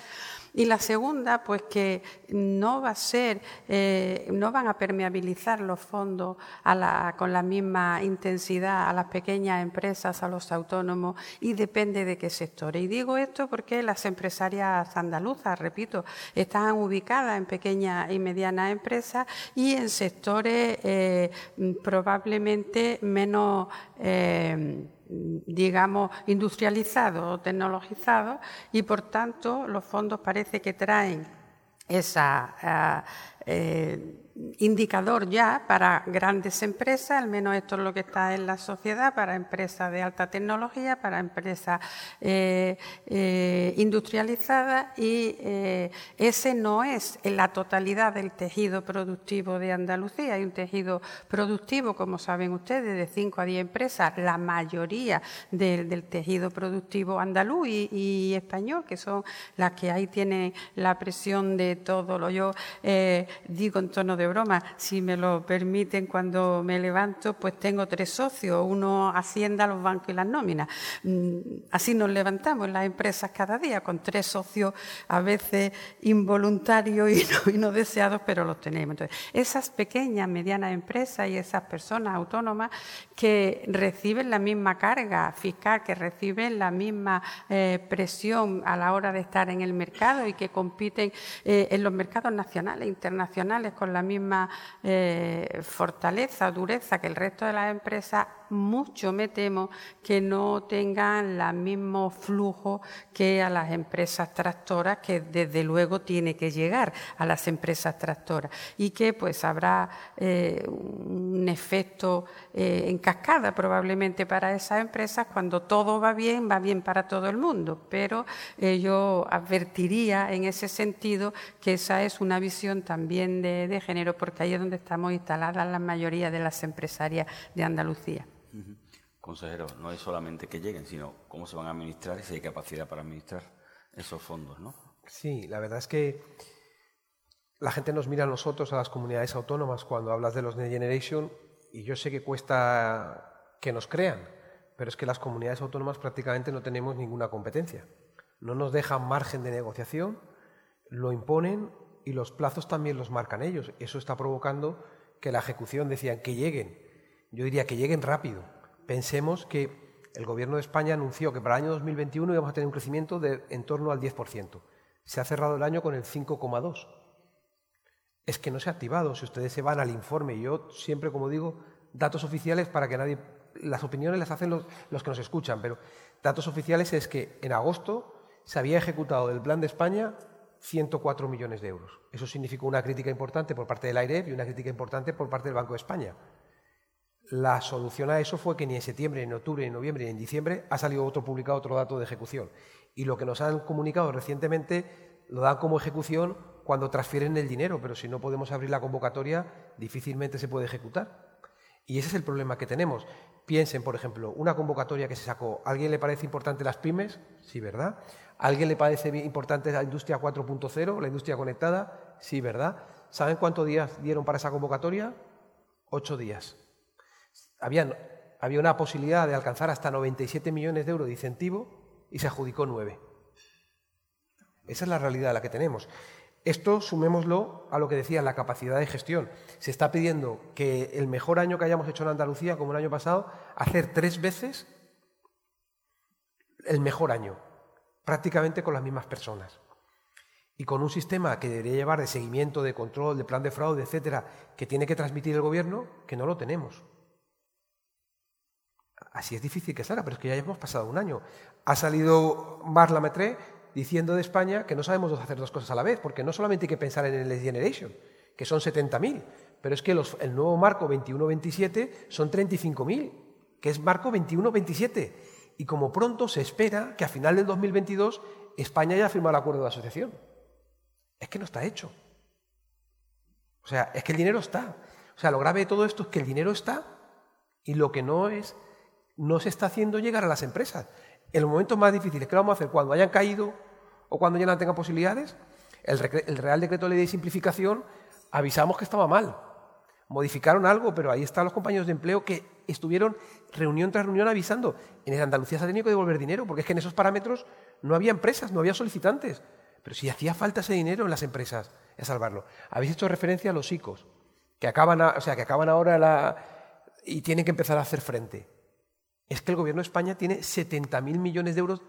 Y la segunda, pues que no va a ser, eh, no van a permeabilizar los fondos con la misma intensidad a las pequeñas empresas, a los autónomos y depende de qué sectores. Y digo esto porque las empresarias andaluzas, repito, están ubicadas en pequeñas y medianas empresas y en sectores eh, probablemente menos eh, digamos, industrializados o tecnologizados y, por tanto, los fondos parece que traen esa, eh, indicador ya para grandes empresas, al menos esto es lo que está en la sociedad, para empresas de alta tecnología, para empresas eh, eh, industrializadas y eh, ese no es en la totalidad del tejido productivo de Andalucía. Hay un tejido productivo, como saben ustedes, de 5 a 10 empresas, la mayoría del, tejido productivo andaluz y, español, que son las que ahí tienen la presión de todo lo yo digo en tono de broma, si me lo permiten cuando me levanto, pues tengo tres socios, uno Hacienda, los bancos y las nóminas. Mm, así nos levantamos en las empresas cada día, con tres socios a veces involuntarios y no, deseados, pero los tenemos. Entonces, esas pequeñas, medianas empresas y esas personas autónomas que reciben la misma carga fiscal, que reciben la misma eh, presión a la hora de estar en el mercado y que compiten eh, en los mercados nacionales e internacionales con la misma eh, fortaleza o dureza que el resto de las empresas, mucho me temo que no tengan el mismo flujo que a las empresas tractoras, que desde luego tiene que llegar a las empresas tractoras y que pues habrá eh, un efecto eh, en cascada probablemente para esas empresas cuando todo va bien, va bien para todo el mundo, pero yo advertiría en ese sentido que esa es una visión también de, de género porque ahí es donde estamos instaladas la mayoría de las empresarias de Andalucía. Consejero, no es solamente que lleguen, sino cómo se van a administrar y si hay capacidad para administrar esos fondos, ¿no? Sí, la verdad es que la gente nos mira a nosotros, a las comunidades autónomas, cuando hablas de los Next Generation, y yo sé que cuesta que nos crean, pero es que las comunidades autónomas prácticamente no tenemos ninguna competencia. No nos dejan margen de negociación, lo imponen y los plazos también los marcan ellos. Eso está provocando que la ejecución decían que lleguen. Yo diría que lleguen rápido. Pensemos que el Gobierno de España anunció que para el año 2021 íbamos a tener un crecimiento de en torno al 10%. Se ha cerrado el año con el 5,2%. Es que no se ha activado. Si ustedes se van al informe, yo siempre, como digo, datos oficiales para que nadie. Las opiniones las hacen los, los que nos escuchan, pero datos oficiales es que en agosto se había ejecutado del Plan de España 104 millones de euros. Eso significó una crítica importante por parte del AIREF y una crítica importante por parte del Banco de España. La solución a eso fue que ni en septiembre, ni en octubre, ni en noviembre, ni en diciembre ha salido otro publicado otro dato de ejecución. Y lo que nos han comunicado recientemente lo dan como ejecución cuando transfieren el dinero, pero si no podemos abrir la convocatoria, difícilmente se puede ejecutar. Y ese es el problema que tenemos. Piensen, por ejemplo, una convocatoria que se sacó. ¿A alguien le parece importante las pymes? Sí, ¿verdad? ¿A alguien le parece importante la industria 4.0, la industria conectada? Sí, ¿verdad? ¿Saben cuántos días dieron para esa convocatoria? Ocho días. Había una posibilidad de alcanzar hasta 97 millones de euros de incentivo y se adjudicó nueve. Esa es la realidad la que tenemos. Esto sumémoslo a lo que decía, la capacidad de gestión. Se está pidiendo que el mejor año que hayamos hecho en Andalucía, como el año pasado, hacer tres veces el mejor año, prácticamente con las mismas personas. Y con un sistema que debería llevar de seguimiento, de control, de plan de fraude, etcétera, que tiene que transmitir el gobierno, que no lo tenemos. Así es difícil que salga, pero es que ya hemos pasado un año. Ha salido Marla Metré diciendo de España que no sabemos hacer dos cosas a la vez, porque no solamente hay que pensar en el Next Generation, que son 70.000, pero es que el nuevo marco 21-27 son 35.000, que es marco 21-27. Y como pronto se espera que a final del 2022 España haya firmado el acuerdo de asociación. Es que no está hecho. O sea, es que el dinero está. O sea, lo grave de todo esto es que el dinero está y lo que no es, no se está haciendo llegar a las empresas en los momentos más difíciles, ¿qué vamos a hacer? Cuando hayan caído o cuando ya no tengan posibilidades, el, Real Decreto de Ley de Simplificación avisamos que estaba mal. Modificaron algo, pero ahí están los compañeros de empleo que estuvieron reunión tras reunión avisando. En Andalucía se ha tenido que devolver dinero, porque es que en esos parámetros no había empresas, no había solicitantes. Pero si hacía falta ese dinero en las empresas, es salvarlo. Habéis hecho referencia a los ICOs, que acaban, o sea, que acaban ahora la, y tienen que empezar a hacer frente es que el Gobierno de España tiene 70.000 millones de euros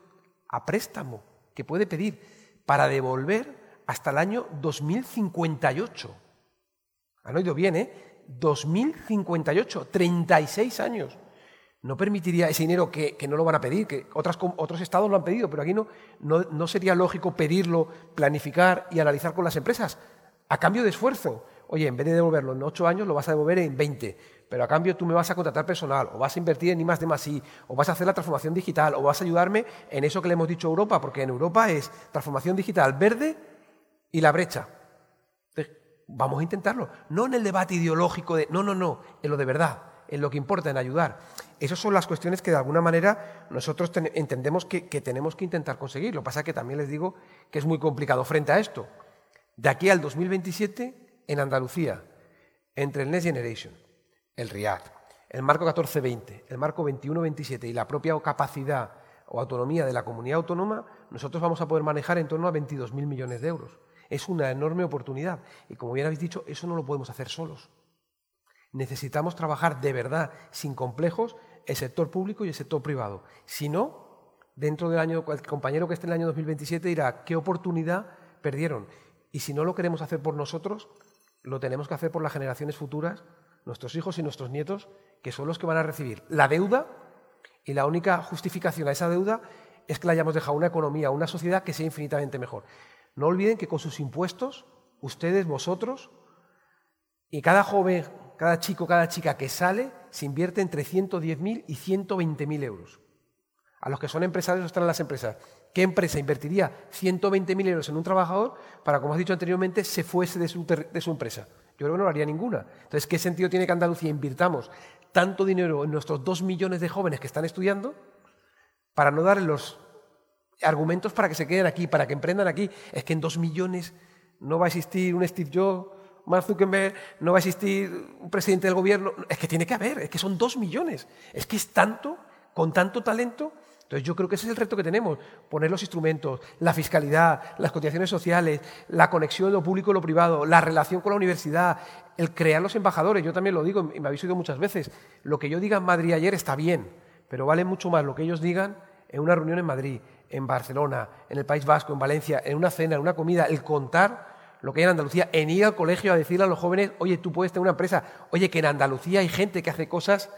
a préstamo que puede pedir para devolver hasta el año 2058. Han oído bien, ¿eh? 2058, 36 años. No permitiría ese dinero que, no lo van a pedir, que otros estados lo han pedido, pero aquí no, no sería lógico pedirlo, planificar y analizar con las empresas, a cambio de esfuerzo, oye, en vez de devolverlo en ocho años, lo vas a devolver en 20, pero a cambio tú me vas a contratar personal, o vas a invertir en I más de más o vas a hacer la transformación digital, o vas a ayudarme en eso que le hemos dicho a Europa, porque en Europa es transformación digital verde y la brecha. vamos a intentarlo, no en el debate ideológico de, no, no, no, en lo de verdad, en lo que importa, en ayudar. Esas son las cuestiones que de alguna manera nosotros entendemos que, que tenemos que intentar conseguir. Lo que pasa es que también les digo que es muy complicado frente a esto. De aquí al 2027, en Andalucía, entre el Next Generation, el RIAD, el marco 14-20, el marco 21-27 y la propia capacidad o autonomía de la comunidad autónoma, nosotros vamos a poder manejar en torno a 22.000 millones de euros. Es una enorme oportunidad y, como bien habéis dicho, eso no lo podemos hacer solos. Necesitamos trabajar de verdad, sin complejos, el sector público y el sector privado. Si no, dentro del año, el compañero que esté en el año 2027 dirá, ¿qué oportunidad perdieron? Y si no lo queremos hacer por nosotros, lo tenemos que hacer por las generaciones futuras, nuestros hijos y nuestros nietos, que son los que van a recibir la deuda y la única justificación a esa deuda es que le hayamos dejado una economía, una sociedad que sea infinitamente mejor. No olviden que con sus impuestos, ustedes, vosotros, y cada joven, cada chico, cada chica que sale, se invierte entre 110.000 y 120.000 euros. A los que son empresarios están las empresas. ¿Qué empresa invertiría 120.000 euros en un trabajador para, como has dicho anteriormente, se fuese de su, de su empresa? Yo creo que no lo haría ninguna. Entonces, ¿qué sentido tiene que Andalucía invirtamos tanto dinero en nuestros dos millones de jóvenes que están estudiando para no darles los argumentos para que se queden aquí, para que emprendan aquí? Es que en dos millones no va a existir un Steve Jobs, Mark Zuckerberg, no va a existir un presidente del gobierno. Es que tiene que haber, es que son dos millones. Es que es tanto, con tanto talento, entonces yo creo que ese es el reto que tenemos, poner los instrumentos, la fiscalidad, las cotizaciones sociales, la conexión de lo público y lo privado, la relación con la universidad, el crear los embajadores. Yo también lo digo y me habéis oído muchas veces, lo que yo diga en Madrid ayer está bien, pero vale mucho más lo que ellos digan en una reunión en Madrid, en Barcelona, en el País Vasco, en Valencia, en una cena, en una comida, el contar lo que hay en Andalucía, en ir al colegio a decirle a los jóvenes, oye, tú puedes tener una empresa, oye, que en Andalucía hay gente que hace cosas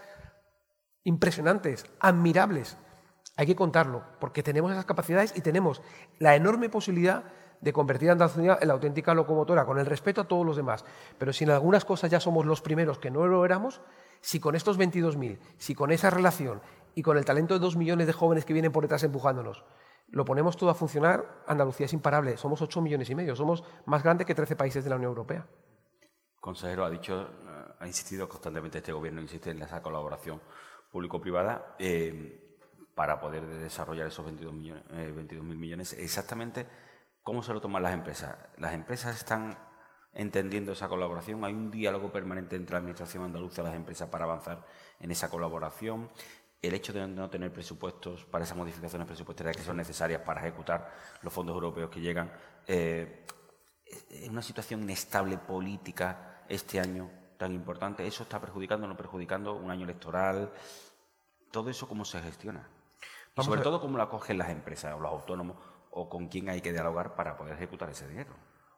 impresionantes, admirables. Hay que contarlo, porque tenemos esas capacidades y tenemos la enorme posibilidad de convertir a Andalucía en la auténtica locomotora, con el respeto a todos los demás. Pero si en algunas cosas ya somos los primeros que no lo éramos, si con estos 22.000, si con esa relación y con el talento de dos millones de jóvenes que vienen por detrás empujándonos, lo ponemos todo a funcionar, Andalucía es imparable. Somos 8 millones y medio, somos más grandes que 13 países de la Unión Europea. Consejero, ha dicho, ha insistido constantemente este gobierno, insiste en esa colaboración público-privada. Eh, para poder desarrollar esos 22 millones, eh, mil millones. Exactamente, ¿cómo se lo toman las empresas? ¿Las empresas están entendiendo esa colaboración? ¿Hay un diálogo permanente entre la Administración andaluza y las empresas para avanzar en esa colaboración? El hecho de no tener presupuestos para esas modificaciones presupuestarias que son necesarias para ejecutar los fondos europeos que llegan, eh, una situación inestable política este año tan importante, ¿eso está perjudicando o no perjudicando un año electoral? ¿Todo eso cómo se gestiona? Y sobre todo, cómo lo acogen las empresas o los autónomos o con quién hay que dialogar para poder ejecutar ese dinero.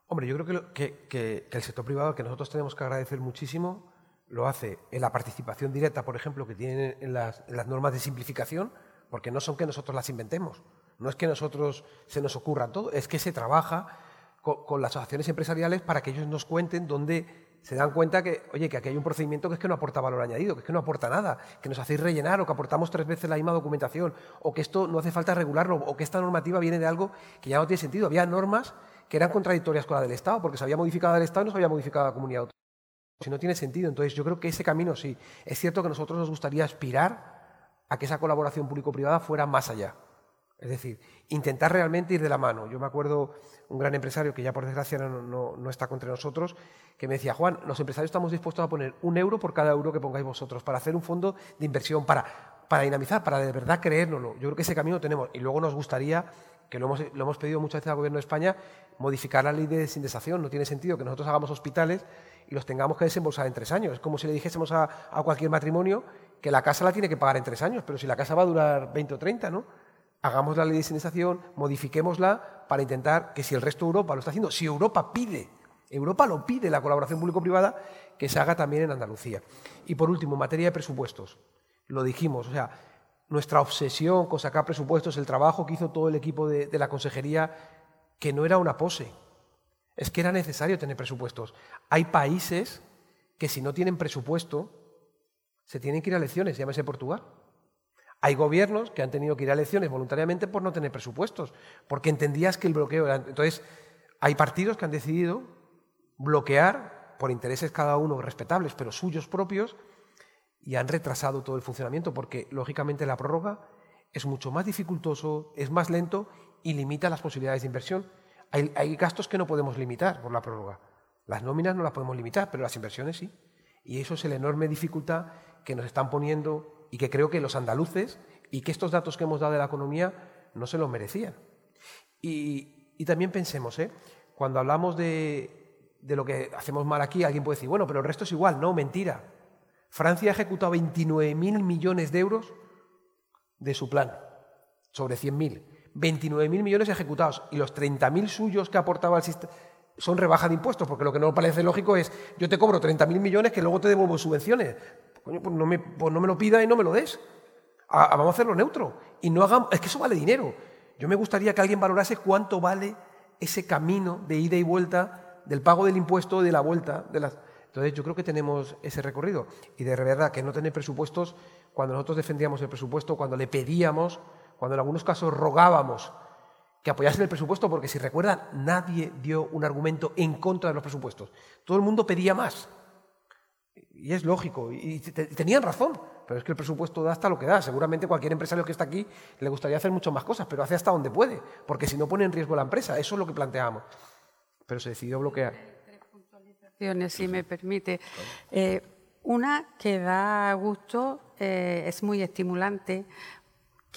Hombre, yo creo que, el sector privado, que nosotros tenemos que agradecer muchísimo, lo hace en la participación directa, por ejemplo, que tienen en las, normas de simplificación, porque no son que nosotros las inventemos, no es que nosotros se nos ocurra todo, es que se trabaja con, con las asociaciones empresariales para que ellos nos cuenten dónde se dan cuenta que, oye, que aquí hay un procedimiento que es que no aporta valor añadido, que es que no aporta nada, que nos hacéis rellenar o que aportamos tres veces la misma documentación, o que esto no hace falta regularlo, o que esta normativa viene de algo que ya no tiene sentido. Había normas que eran contradictorias con la del Estado, porque se había modificado el Estado y no se había modificado la comunidad autónoma. Si no tiene sentido. Entonces, yo creo que ese camino sí. Es cierto que a nosotros nos gustaría aspirar a que esa colaboración público-privada fuera más allá. Es decir, intentar realmente ir de la mano. Yo me acuerdo un gran empresario que ya por desgracia no, está contra nosotros, que me decía, Juan, los empresarios estamos dispuestos a poner un euro por cada euro que pongáis vosotros para hacer un fondo de inversión, para, para dinamizar, para de verdad creérnoslo. Yo creo que ese camino tenemos. Y luego nos gustaría, que lo hemos, lo hemos pedido muchas veces al Gobierno de España, modificar la ley de desindesación. No tiene sentido que nosotros hagamos hospitales y los tengamos que desembolsar en tres años. Es como si le dijésemos a, a cualquier matrimonio que la casa la tiene que pagar en tres años, pero si la casa va a durar 20 o 30, ¿no? Hagamos la ley de desinestación, modifiquémosla para intentar que si el resto de Europa lo está haciendo, si Europa pide, Europa lo pide la colaboración público-privada, que se haga también en Andalucía. Y por último, en materia de presupuestos, lo dijimos, o sea, nuestra obsesión con sacar presupuestos, el trabajo que hizo todo el equipo de, la consejería, que no era una pose. Es que era necesario tener presupuestos. Hay países que si no tienen presupuesto se tienen que ir a elecciones, llámese Portugal. Hay gobiernos que han tenido que ir a elecciones voluntariamente por no tener presupuestos, porque entendías que el bloqueo era... Entonces, hay partidos que han decidido bloquear, por intereses cada uno respetables, pero suyos propios, y han retrasado todo el funcionamiento, porque lógicamente la prórroga es mucho más dificultoso, es más lento y limita las posibilidades de inversión. Hay, hay gastos que no podemos limitar por la prórroga. Las nóminas no las podemos limitar, pero las inversiones sí. Y eso es la enorme dificultad que nos están poniendo y que creo que los andaluces y que estos datos que hemos dado de la economía no se los merecían. Y, y también pensemos, ¿eh? cuando hablamos de, de lo que hacemos mal aquí, alguien puede decir, bueno, pero el resto es igual. No, mentira. Francia ha ejecutado 29.000 millones de euros de su plan, sobre 100.000. 29.000 millones ejecutados y los 30.000 suyos que aportaba el sistema son rebaja de impuestos, porque lo que no parece lógico es yo te cobro 30.000 millones que luego te devuelvo subvenciones. Coño, pues no me, pues lo pidas y no me lo des. vamos a hacerlo neutro. Y no hagamos, es que eso vale dinero. Yo me gustaría que alguien valorase cuánto vale ese camino de ida y vuelta del pago del impuesto de la vuelta de las entonces yo creo que tenemos ese recorrido. Y de verdad que no tener presupuestos, cuando nosotros defendíamos el presupuesto, cuando le pedíamos, cuando en algunos casos rogábamos que apoyasen el presupuesto, porque si recuerdan, nadie dio un argumento en contra de los presupuestos. Todo el mundo pedía más. Y es lógico, y tenían razón, pero es que el presupuesto da hasta lo que da. Seguramente cualquier empresario que está aquí le gustaría hacer mucho más cosas, pero hace hasta donde puede, porque si no pone en riesgo la empresa, eso es lo que planteamos. Pero se decidió bloquear si me permite. Eh, una que da gusto, eh, es muy estimulante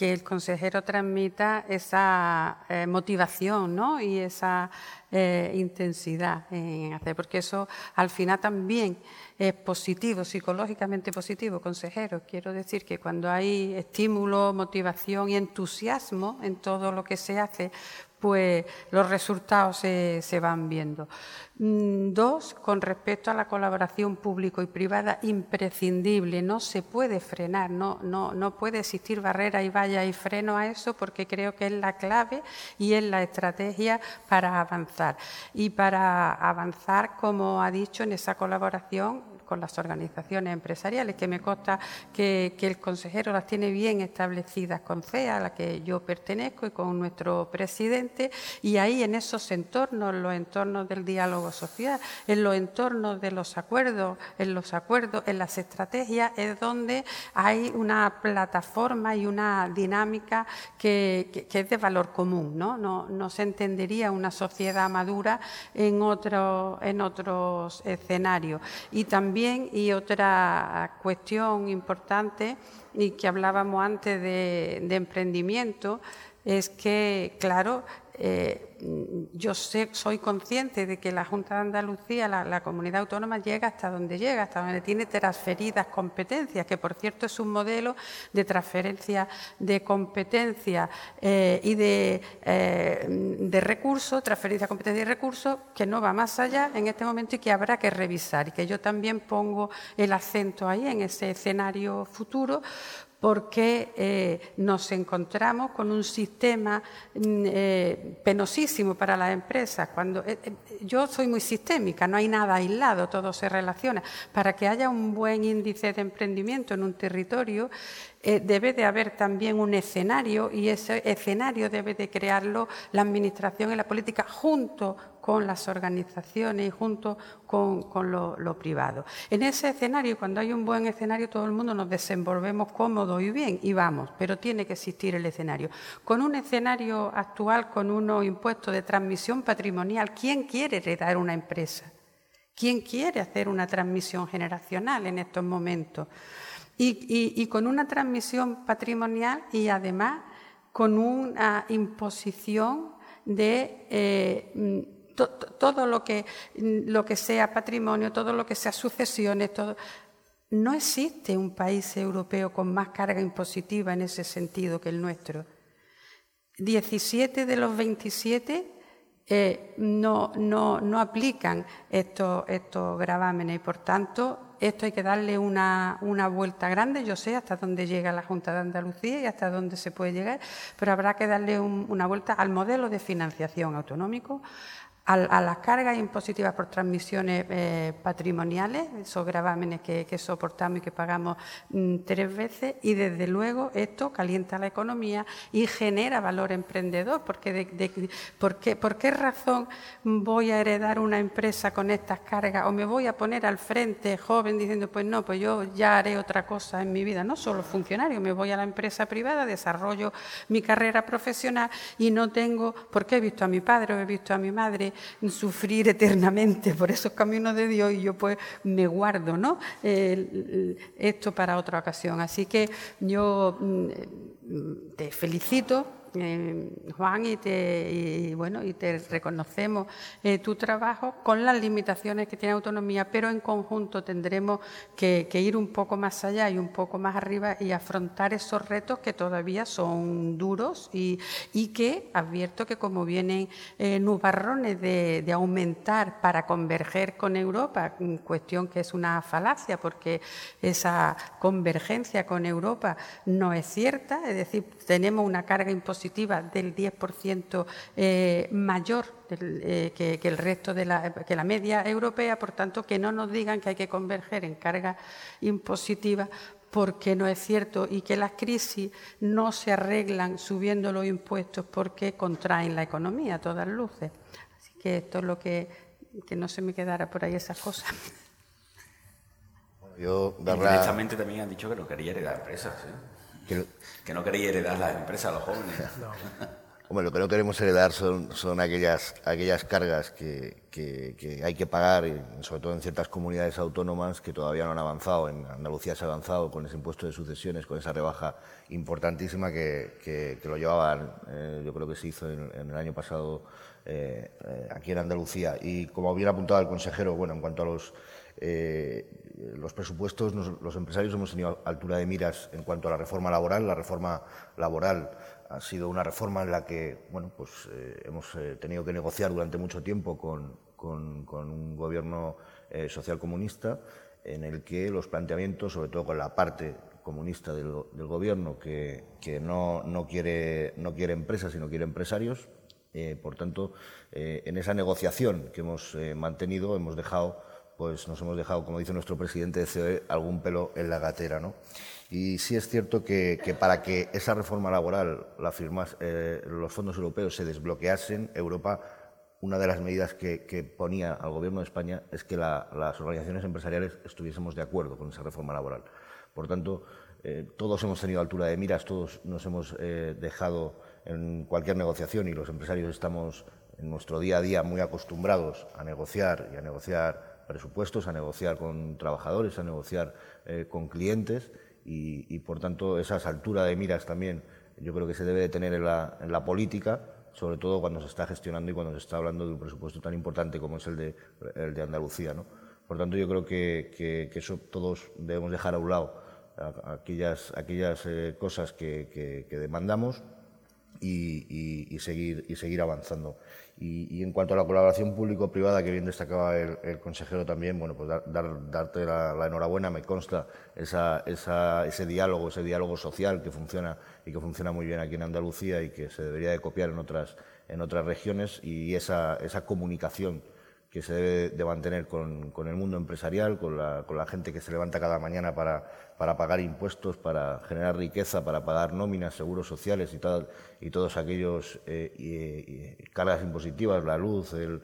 que el consejero transmita esa eh, motivación ¿no? y esa intensidad en hacer, porque eso al final también es positivo, psicológicamente positivo, consejero. Quiero decir que cuando hay estímulo, motivación y entusiasmo en todo lo que se hace, pues los resultados se, van viendo. Mm, dos, con respecto a la colaboración público y privada, imprescindible, no se puede frenar, no, no, no puede existir barrera y valla y freno a eso porque creo que es la clave y es la estrategia para avanzar. Y para avanzar, como ha dicho, en esa colaboración con las organizaciones empresariales, que me consta que, el consejero las tiene bien establecidas con CEA, a la que yo pertenezco, y con nuestro presidente, y ahí en esos entornos, los entornos del diálogo social, en los entornos de los acuerdos, en los acuerdos, en las estrategias, es donde hay una plataforma y una dinámica que, es de valor común. ¿no? No, no se entendería una sociedad madura en, otro, en otros escenarios. Y también y otra cuestión importante y que hablábamos antes de, emprendimiento es que, claro, eh, yo sé, soy consciente de que la Junta de Andalucía, la, comunidad autónoma, llega hasta donde llega, hasta donde tiene transferidas competencias, que por cierto es un modelo de transferencia de competencias eh, y de, eh, de recursos, transferencia de competencia y recursos, que no va más allá en este momento y que habrá que revisar. Y que yo también pongo el acento ahí en ese escenario futuro, porque eh, nos encontramos con un sistema mm, eh, penosísimo para las empresas. Cuando, eh, yo soy muy sistémica, no hay nada aislado, todo se relaciona. Para que haya un buen índice de emprendimiento en un territorio, debe de haber también un escenario y ese escenario debe de crearlo la Administración y la política junto con las organizaciones y junto con, lo, privado. En ese escenario, cuando hay un buen escenario, todo el mundo nos desenvolvemos cómodo y bien y vamos, pero tiene que existir el escenario. Con un escenario actual, con unos impuestos de transmisión patrimonial, ¿quién quiere heredar una empresa? ¿Quién quiere hacer una transmisión generacional en estos momentos? Y, con una transmisión patrimonial y además con una imposición de eh, todo lo que, lo que sea patrimonio, todo lo que sea sucesiones, todo. No existe un país europeo con más carga impositiva en ese sentido que el nuestro. 17 de los 27 eh, no, no, no, aplican estos, estos gravámenes y, por tanto, esto hay que darle una, una, vuelta grande. Yo sé hasta dónde llega la Junta de Andalucía y hasta dónde se puede llegar, pero habrá que darle una vuelta al modelo de financiación autonómico, a, las cargas impositivas por transmisiones eh, patrimoniales, esos gravámenes que, soportamos y que pagamos mm, tres veces, y desde luego esto calienta la economía y genera valor emprendedor, porque de, ¿por, qué, ¿por, qué, razón voy a heredar una empresa con estas cargas o me voy a poner al frente joven diciendo, pues no, pues yo ya haré otra cosa en mi vida, no solo funcionario, me voy a la empresa privada, desarrollo mi carrera profesional y no tengo, porque he visto a mi padre o he visto a mi madre sufrir eternamente por esos caminos de Dios y yo pues me guardo ¿no? esto para otra ocasión. Así que yo mm, te felicito eh, Juan, y te, bueno, y te reconocemos eh, tu trabajo con las limitaciones que tiene autonomía, pero en conjunto tendremos que, ir un poco más allá y un poco más arriba y afrontar esos retos que todavía son duros y, que advierto que como vienen eh, nubarrones de, de aumentar para converger con Europa, cuestión que es una falacia porque esa convergencia con Europa no es cierta, es decir, tenemos una carga imposible del 10% eh, mayor eh, que, el resto de la, que la media europea, por tanto, que no nos digan que hay que converger en carga impositiva porque no es cierto y que las crisis no se arreglan subiendo los impuestos porque contraen la economía a todas luces. Así que esto es lo que, que no se me quedara por ahí esas cosas. Yo, Directamente también han dicho que no quería heredar empresas. ¿eh? Que, no queréis heredar las empresas a los jóvenes. Hombre, lo que no queremos heredar son, son aquellas, aquellas cargas que, que, hay que pagar, sobre todo en ciertas comunidades autónomas que todavía no han avanzado. En Andalucía se ha avanzado con ese impuesto de sucesiones, con esa rebaja importantísima que, lo llevaban, eh, yo creo que se hizo en, el año pasado eh, eh, aquí en Andalucía. Y como bien apuntado el consejero, bueno, en cuanto a los los presupuestos, los empresarios hemos tenido altura de miras en cuanto a la reforma laboral. La reforma laboral ha sido una reforma en la que bueno, pues, eh, hemos eh, tenido que negociar durante mucho tiempo con, un gobierno eh, social comunista, en el que los planteamientos, sobre todo con la parte comunista del, gobierno, que, no, no, quiere, no quiere empresas, sino quiere empresarios, por tanto, en esa negociación que hemos mantenido hemos dejado pues nos hemos dejado, como dice nuestro presidente de COE, algún pelo en la gatera. ¿no? Y sí es cierto que, para que esa reforma laboral, la firmas, eh, los fondos europeos se desbloqueasen, Europa, una de las medidas que, ponía al Gobierno de España es que las organizaciones empresariales estuviésemos de acuerdo con esa reforma laboral. Por tanto, eh, todos hemos tenido altura de miras, todos nos hemos eh, dejado en cualquier negociación y los empresarios estamos en nuestro día a día muy acostumbrados a negociar y a negociar presupuestos, a negociar con trabajadores, a negociar eh, con clientes y, por tanto, esas alturas de miras también yo creo que se debe de tener en la, política, sobre todo cuando se está gestionando y cuando se está hablando de un presupuesto tan importante como es el de, el de Andalucía. ¿no? Por tanto, yo creo que, eso todos debemos dejar a un lado aquellas, aquellas eh, cosas que, demandamos y, seguir, y seguir avanzando. Y, en cuanto a la colaboración público-privada, que bien destacaba el, consejero también, bueno, pues dar, darte la, enhorabuena, me consta esa, ese diálogo, ese diálogo social que funciona y que funciona muy bien aquí en Andalucía y que se debería de copiar en otras, en otras regiones y esa, esa comunicación que se debe de mantener con, el mundo empresarial, con la, con la, gente que se levanta cada mañana para, para, pagar impuestos, para generar riqueza, para pagar nóminas, seguros sociales y, tal, y todos aquellos eh, cargas impositivas, la luz, el,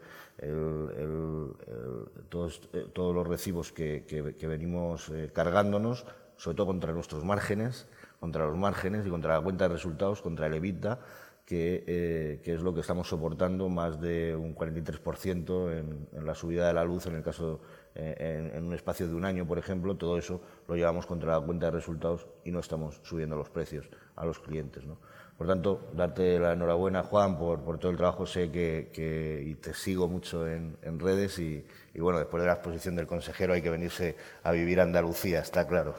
todos, eh, todos, los recibos que, que, venimos eh, cargándonos, sobre todo contra nuestros márgenes, contra los márgenes y contra la cuenta de resultados, contra el EBITDA eh, que, es lo que estamos soportando, más de un 43% en, la subida de la luz, en el caso, eh, en, un espacio de un año, por ejemplo, todo eso lo llevamos contra la cuenta de resultados y no estamos subiendo los precios a los clientes. ¿no? Por tanto, darte la enhorabuena, Juan, por, por todo el trabajo. Sé que, y te sigo mucho en, redes y, y, bueno, después de la exposición del consejero hay que venirse a vivir a Andalucía, está claro.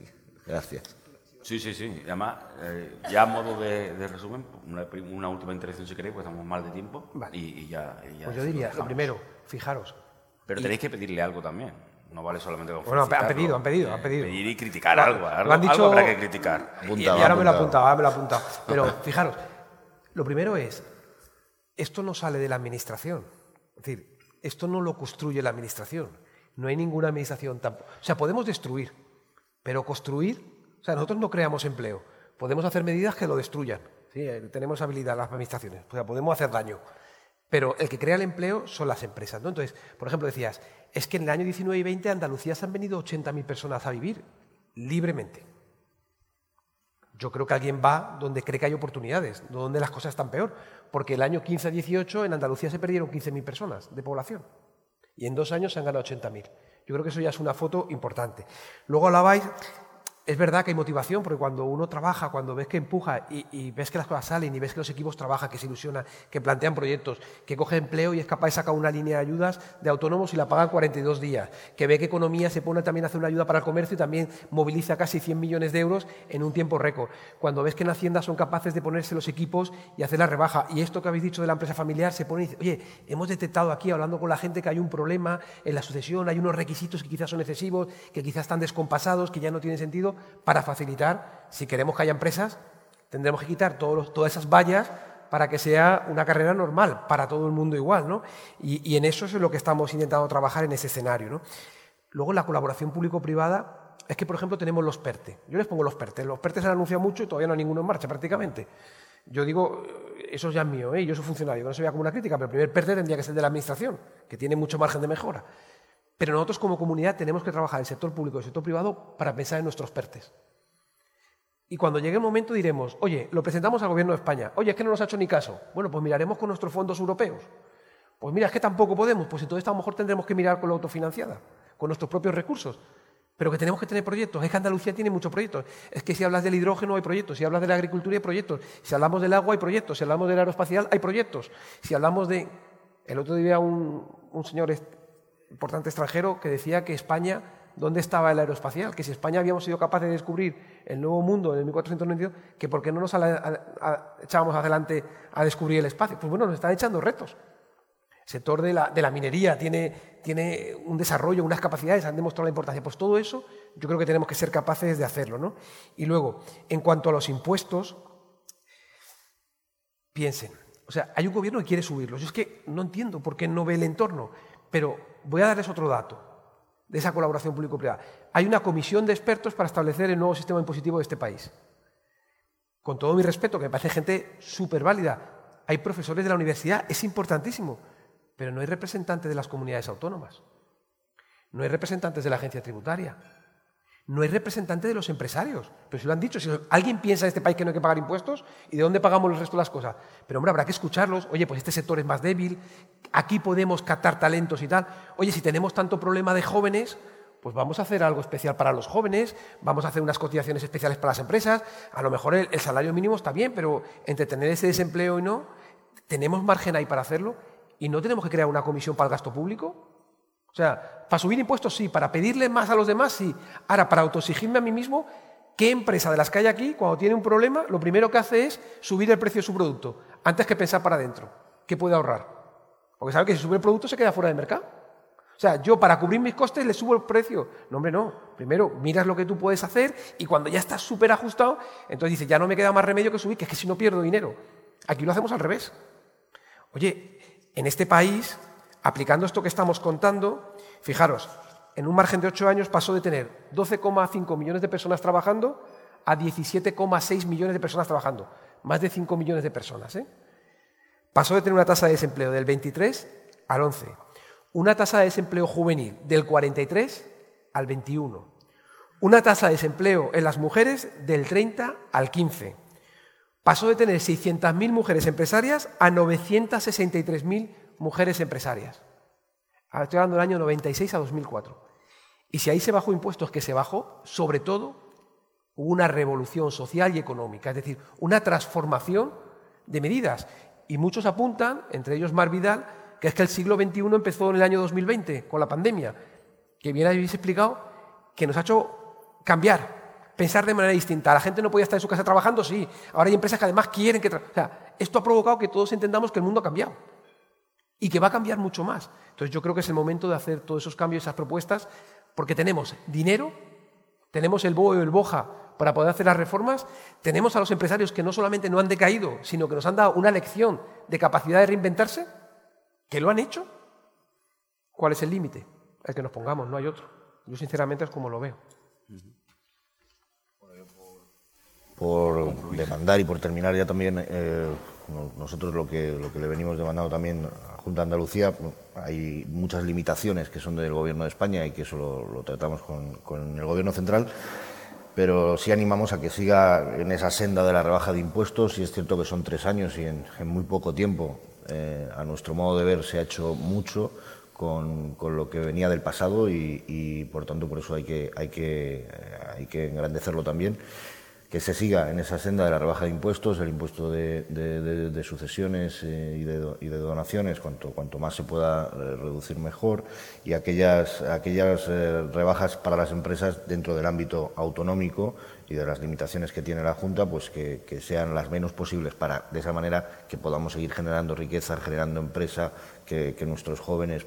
Gracias. Sí, sí, sí. además, eh, ya a modo de, resumen, una, última intervención si queréis, pues estamos mal de tiempo y, ya, Pues yo diría, lo primero, fijaros. Pero tenéis que pedirle algo también. No vale solamente con Bueno, han pedido, han pedido, han pedido. Pedir y criticar algo. Algo, han dicho, habrá que criticar. y, ahora me lo he apuntado, ahora me lo he apuntado. Pero fijaros, lo primero es, esto no sale de la administración. Es decir, esto no lo construye la administración. No hay ninguna administración tampoco. O sea, podemos destruir, pero construir, o sea, nosotros no creamos empleo. Podemos hacer medidas que lo destruyan. Eh, tenemos habilidad las administraciones, o sea, podemos hacer daño. Pero el que crea el empleo son las empresas. Entonces, por ejemplo, decías, es que en el año 19 y 20 Andalucía se han venido 80.000 personas a vivir libremente. Yo creo que alguien va donde cree que hay oportunidades, donde las cosas están peor. Porque el año 15-18 en Andalucía se perdieron 15.000 personas de población. Y en dos años se han ganado 80.000. Yo creo que eso ya es una foto importante. Luego hablabais es verdad que hay motivación, porque cuando uno trabaja, cuando ves que empuja y, ves que las cosas salen y ves que los equipos trabajan, que se ilusionan, que plantean proyectos, que coge empleo y es capaz de sacar una línea de ayudas de autónomos y la pagan 42 días, que ve que economía se pone también a hacer una ayuda para el comercio y también moviliza casi 100 millones de euros en un tiempo récord. Cuando ves que en Hacienda son capaces de ponerse los equipos y hacer la rebaja. Y esto que habéis dicho de la empresa familiar se pone y dice, oye, hemos detectado aquí, hablando con la gente, que hay un problema en la sucesión, hay unos requisitos que quizás son excesivos, que quizás están descompasados, que ya no tienen sentido para facilitar, si queremos que haya empresas, tendremos que quitar todas esas vallas para que sea una carrera normal, para todo el mundo igual. ¿no? Y, en eso es lo que estamos intentando trabajar en ese escenario. ¿no? Luego, la colaboración público-privada es que, por ejemplo, tenemos los PERTE. Yo les pongo los PERTE. Los PERTE se han anunciado mucho y todavía no hay ninguno en marcha prácticamente. Yo digo, eso ya mío, ¿eh? yo soy funcionario, no se vea como una crítica, pero el primer PERTE tendría que ser de la Administración, que tiene mucho margen de mejora. Pero nosotros como comunidad tenemos que trabajar el sector público y el sector privado para pensar en nuestros PERTES. Y cuando llegue el momento diremos, oye, lo presentamos al gobierno de España, oye, es que no nos ha hecho ni caso. Bueno, pues miraremos con nuestros fondos europeos. Pues mira, es que tampoco podemos, pues entonces a lo mejor tendremos que mirar con la autofinanciada, con nuestros propios recursos. Pero que tenemos que tener proyectos. Es que Andalucía tiene muchos proyectos. Es que si hablas del hidrógeno hay proyectos, si hablas de la agricultura hay proyectos, si hablamos del agua hay proyectos, si hablamos del aeroespacial hay proyectos, si hablamos de... El otro día un, un señor importante extranjero que decía que España, ¿dónde estaba el aeroespacial? Que si España habíamos sido capaces de descubrir el nuevo mundo en el 1492, que por qué no nos echábamos adelante a descubrir el espacio. Pues bueno, nos están echando retos. El sector de la, minería tiene, tiene, un desarrollo, unas capacidades, han demostrado la importancia. Pues todo eso yo creo que tenemos que ser capaces de hacerlo. ¿no? Y luego, en cuanto a los impuestos, piensen, o sea, hay un gobierno que quiere subirlos. Yo es que no entiendo por qué no ve el entorno. Pero voy a darles otro dato de esa colaboración público-privada. Hay una comisión de expertos para establecer el nuevo sistema impositivo de este país. Con todo mi respeto, que me parece gente súper válida, hay profesores de la universidad, es importantísimo, pero no hay representantes de las comunidades autónomas, no hay representantes de la agencia tributaria, no hay representante de los empresarios. Pero si lo han dicho, si alguien piensa en este país que no hay que pagar impuestos, ¿y de dónde pagamos el resto de las cosas? Pero hombre, habrá que escucharlos. Oye, pues este sector es más débil, aquí podemos captar talentos y tal. Oye, si tenemos tanto problema de jóvenes, pues vamos a hacer algo especial para los jóvenes, vamos a hacer unas cotizaciones especiales para las empresas. A lo mejor el, el salario mínimo está bien, pero entre tener ese desempleo y no, tenemos margen ahí para hacerlo y no tenemos que crear una comisión para el gasto público. O sea, para subir impuestos sí, para pedirle más a los demás sí. Ahora, para autoexigirme a mí mismo, ¿qué empresa de las que hay aquí, cuando tiene un problema, lo primero que hace es subir el precio de su producto, antes que pensar para adentro? ¿Qué puede ahorrar? Porque sabe que si sube el producto se queda fuera del mercado. O sea, yo para cubrir mis costes le subo el precio. No, hombre, no. Primero miras lo que tú puedes hacer y cuando ya estás súper ajustado, entonces dices, ya no me queda más remedio que subir, que es que si no pierdo dinero. Aquí lo hacemos al revés. Oye, en este país Aplicando esto que estamos contando, fijaros, en un margen de ocho años pasó de tener 12,5 millones de personas trabajando a 17,6 millones de personas trabajando. Más de 5 millones de personas. ¿eh? Pasó de tener una tasa de desempleo del 23 al 11. Una tasa de desempleo juvenil del 43 al 21. Una tasa de desempleo en las mujeres del 30 al 15. Pasó de tener 600.000 mujeres empresarias a 963.000 mujeres empresarias. estoy hablando del año 96 a 2004. Y si ahí se bajó impuestos, que se bajó, sobre todo, hubo una revolución social y económica, es decir, una transformación de medidas. Y muchos apuntan, entre ellos Mar Vidal, que es que el siglo XXI empezó en el año 2020, con la pandemia, que bien habéis explicado, que nos ha hecho cambiar, pensar de manera distinta. La gente no podía estar en su casa trabajando, sí. Ahora hay empresas que además quieren que... O sea, esto ha provocado que todos entendamos que el mundo ha cambiado y que va a cambiar mucho más. Entonces yo creo que es el momento de hacer todos esos cambios, esas propuestas, porque tenemos dinero, tenemos el BOE o el BOJA para poder hacer las reformas, tenemos a los empresarios que no solamente no han decaído, sino que nos han dado una lección de capacidad de reinventarse, que lo han hecho, ¿Cuál es el límite? El que nos pongamos, no hay otro. Yo sinceramente es como lo veo. Por demandar y por terminar ya también, eh, nosotros lo que, lo que le venimos demandando también Junta de Andalucía, hay muchas limitaciones que son del Gobierno de España y que eso lo, tratamos con, el Gobierno central, pero sí animamos a que siga en esa senda de la rebaja de impuestos y es cierto que son tres años y en, muy poco tiempo, eh, a nuestro modo de ver, se ha hecho mucho con, lo que venía del pasado y, por tanto por eso hay que, hay que, hay que engrandecerlo también que se siga en esa senda de la rebaja de impuestos, el impuesto de, sucesiones eh, y, de, donaciones, cuanto, más se pueda eh, reducir mejor, y aquellas, eh, rebajas para las empresas dentro del ámbito autonómico y de las limitaciones que tiene la Junta, pues que, sean las menos posibles para, de esa manera, que podamos seguir generando riqueza, generando empresa, que, nuestros jóvenes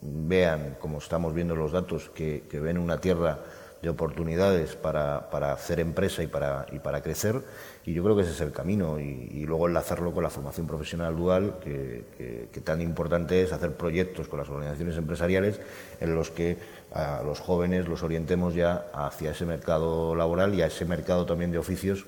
vean, como estamos viendo los datos, que ven una tierra de oportunidades para, para, hacer empresa y para, y para crecer. Y yo creo que ese es el camino. Y, luego enlazarlo con la formación profesional dual, que, que, tan importante es hacer proyectos con las organizaciones empresariales en los que a los jóvenes los orientemos ya hacia ese mercado laboral y a ese mercado también de oficios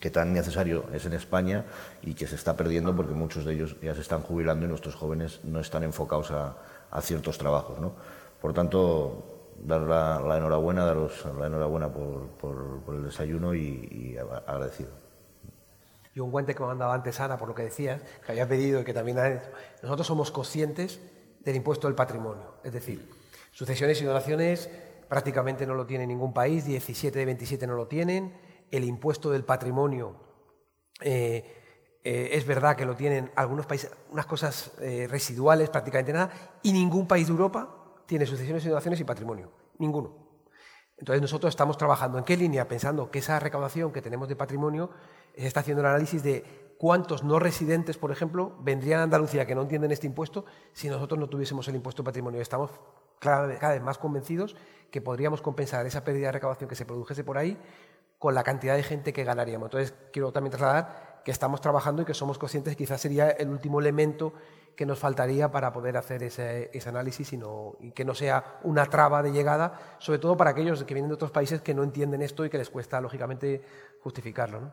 que tan necesario es en España y que se está perdiendo porque muchos de ellos ya se están jubilando y nuestros jóvenes no están enfocados a, a ciertos trabajos. ¿no? Por tanto, dar la, enhorabuena, daros la enhorabuena por, el desayuno y, agradecido. Y un guante que me ha mandado antes Ana, por lo que decías, que había pedido y que también ha nosotros somos conscientes del impuesto del patrimonio. Es decir, sucesiones y donaciones prácticamente no lo tiene ningún país, 17 de 27 no lo tienen. El impuesto del patrimonio eh, eh, es verdad que lo tienen algunos países, unas cosas eh, residuales, prácticamente nada, y ningún país de Europa tiene sucesiones y donaciones y patrimonio. Ninguno. Entonces nosotros estamos trabajando en qué línea, pensando que esa recaudación que tenemos de patrimonio se está haciendo el análisis de cuántos no residentes, por ejemplo, vendrían a Andalucía que no entienden este impuesto si nosotros no tuviésemos el impuesto de patrimonio. Estamos cada vez más convencidos que podríamos compensar esa pérdida de recaudación que se produjese por ahí con la cantidad de gente que ganaríamos. Entonces quiero también trasladar que estamos trabajando y que somos conscientes que quizás sería el último elemento que nos faltaría para poder hacer ese, análisis y, que no sea una traba de llegada, sobre todo para aquellos que vienen de otros países que no entienden esto y que les cuesta, lógicamente, justificarlo. ¿no?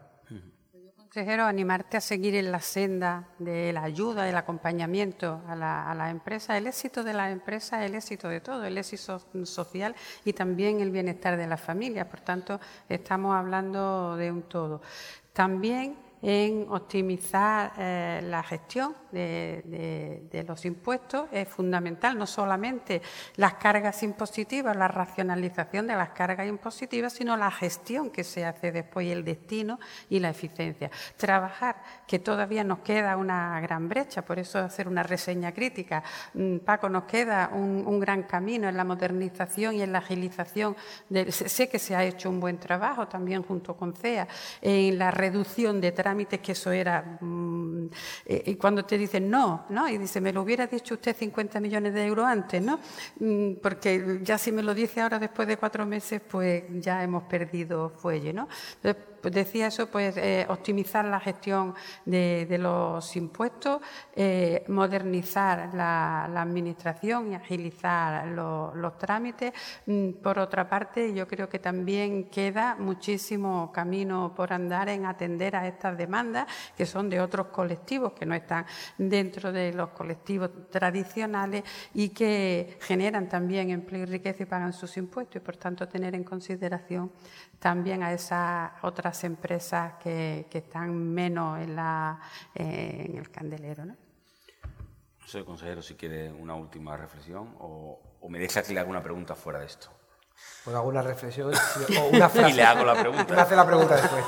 Consejero, animarte a seguir en la senda de la ayuda, del acompañamiento a la, a empresa. El éxito de la empresa es el éxito de todo, el éxito social y también el bienestar de las familias. Por tanto, estamos hablando de un todo. También en optimizar eh, la gestión de, los impuestos es fundamental, no solamente las cargas impositivas, la racionalización de las cargas impositivas, sino la gestión que se hace después, el destino y la eficiencia. Trabajar, que todavía nos queda una gran brecha, por eso hacer una reseña crítica. Mm, Paco, nos queda un, gran camino en la modernización y en la agilización. sé que se ha hecho un buen trabajo también junto con CEA en la reducción de trámites, que eso era. Mm, eh, y cuando te dicen no, ¿no? Y dice, me lo hubiera dicho usted 50 millones de euros antes, ¿no? Mm, porque ya si me lo dice ahora después de cuatro meses, pues ya hemos perdido fuelle, ¿no? pues decía eso, pues eh, optimizar la gestión de, los impuestos, eh, modernizar la, administración y agilizar los trámites. Mm, por otra parte, yo creo que también queda muchísimo camino por andar en atender a estas demandas que son de otros colectivos que no están dentro de los colectivos tradicionales y que generan también empleo y riqueza y pagan sus impuestos y por tanto tener en consideración también a esas otras empresas que, están menos en, la, eh, en el candelero. ¿no? no sé, consejero, si quiere una última reflexión o, me deja que le haga una pregunta fuera de esto. Pues alguna reflexión o una frase. y le hago la pregunta. Me hace la pregunta después,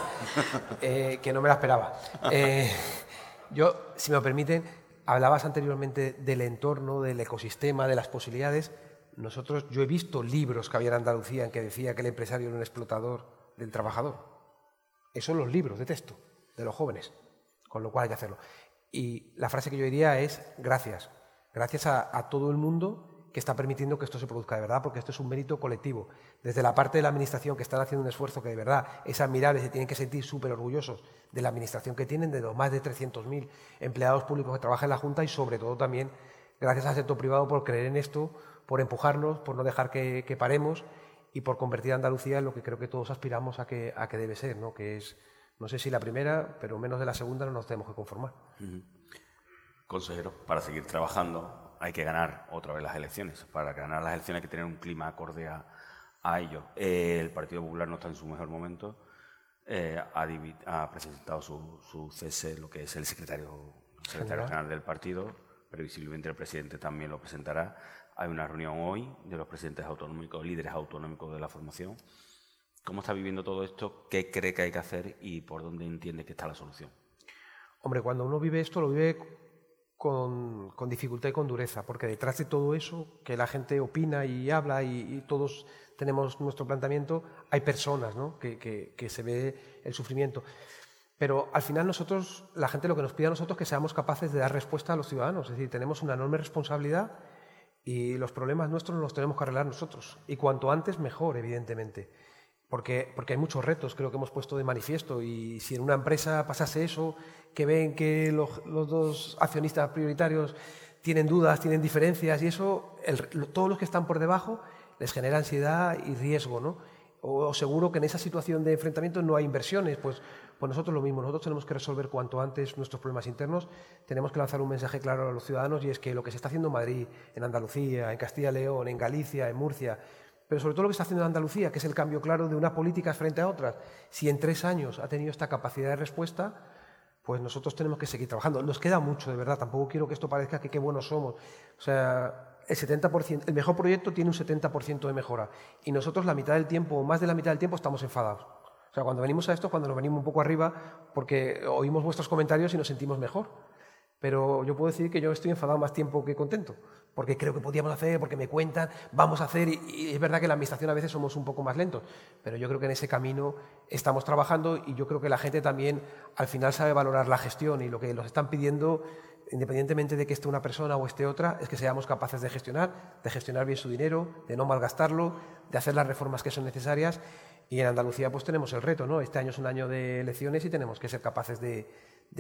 eh, que no me la esperaba. Eh, yo, si me lo permiten, hablabas anteriormente del entorno, del ecosistema, de las posibilidades. Nosotros, yo he visto libros que había en Andalucía en que decía que el empresario era un explotador del trabajador. Esos son los libros de texto de los jóvenes, con lo cual hay que hacerlo. Y la frase que yo diría es gracias. Gracias a, todo el mundo que está permitiendo que esto se produzca de verdad, porque esto es un mérito colectivo. Desde la parte de la Administración que están haciendo un esfuerzo que de verdad es admirable, se tienen que sentir súper orgullosos de la Administración que tienen, de los más de 300.000 empleados públicos que trabajan en la Junta y sobre todo también gracias al sector privado por creer en esto, por empujarnos, por no dejar que, paremos y por convertir a Andalucía en lo que creo que todos aspiramos a que, a que debe ser, ¿no? que es, no sé si la primera, pero menos de la segunda no nos tenemos que conformar. Consejero, para seguir trabajando hay que ganar otra vez las elecciones. Para ganar las elecciones hay que tener un clima acorde a, a ello. Eh, el Partido Popular no está en su mejor momento. Eh, ha, presentado su, su, cese, lo que es el secretario, general del partido. Previsiblemente el presidente también lo presentará. Hay una reunión hoy de los presidentes autonómicos, líderes autonómicos de la formación. ¿Cómo está viviendo todo esto? ¿Qué cree que hay que hacer y por dónde entiende que está la solución? Hombre, cuando uno vive esto, lo vive con, con dificultad y con dureza, porque detrás de todo eso, que la gente opina y habla y, y todos tenemos nuestro planteamiento, hay personas ¿no? que, que, que, se ve el sufrimiento. Pero al final nosotros, la gente lo que nos pide a nosotros es que seamos capaces de dar respuesta a los ciudadanos. Es decir, tenemos una enorme responsabilidad y los problemas nuestros los tenemos que arreglar nosotros. Y cuanto antes, mejor, evidentemente. Porque, porque hay muchos retos, creo que hemos puesto de manifiesto. Y si en una empresa pasase eso, que ven que los, los dos accionistas prioritarios tienen dudas, tienen diferencias y eso, todos los que están por debajo les genera ansiedad y riesgo, ¿no? O seguro que en esa situación de enfrentamiento no hay inversiones, pues, pues nosotros lo mismo, nosotros tenemos que resolver cuanto antes nuestros problemas internos, tenemos que lanzar un mensaje claro a los ciudadanos y es que lo que se está haciendo en Madrid, en Andalucía, en Castilla y León, en Galicia, en Murcia, pero sobre todo lo que está haciendo en Andalucía, que es el cambio claro de unas políticas frente a otras, si en tres años ha tenido esta capacidad de respuesta, pues nosotros tenemos que seguir trabajando. Nos queda mucho, de verdad, tampoco quiero que esto parezca que qué buenos somos. O sea, el 70%, el mejor proyecto tiene un 70% de mejora y nosotros la mitad del tiempo o más de la mitad del tiempo estamos enfadados. O sea, cuando venimos a esto, cuando nos venimos un poco arriba, porque oímos vuestros comentarios y nos sentimos mejor. Pero yo puedo decir que yo estoy enfadado más tiempo que contento, porque creo que podíamos hacer, porque me cuentan, vamos a hacer, y, es verdad que la administración a veces somos un poco más lentos, pero yo creo que en ese camino estamos trabajando y yo creo que la gente también al final sabe valorar la gestión y lo que nos están pidiendo independientemente de que esté una persona o esté otra, es que seamos capaces de gestionar, de gestionar bien su dinero, de no malgastarlo, de hacer las reformas que son necesarias. Y en Andalucía pues tenemos el reto, ¿no? Este año es un año de elecciones y tenemos que ser capaces de,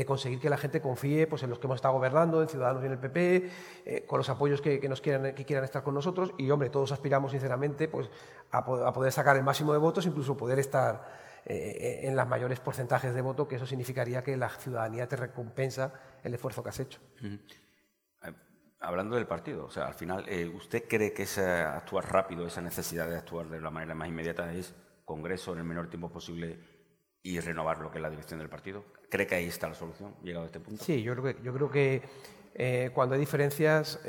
conseguir que la gente confíe pues, en los que hemos estado gobernando, en Ciudadanos y en el PP, eh, con los apoyos que, nos quieran, estar con nosotros. Y, hombre, todos aspiramos sinceramente pues, a, poder sacar el máximo de votos, incluso poder estar eh, en los mayores porcentajes de voto, que eso significaría que la ciudadanía te recompensa el esfuerzo que has hecho. Eh, hablando del partido, o sea, al final, eh, ¿usted cree que ese actuar rápido, esa necesidad de actuar de la manera más inmediata es Congreso en el menor tiempo posible y renovar lo que es la dirección del partido? ¿Cree que ahí está la solución, llegado a este punto? Sí, yo creo que, yo creo que cuando hay diferencias,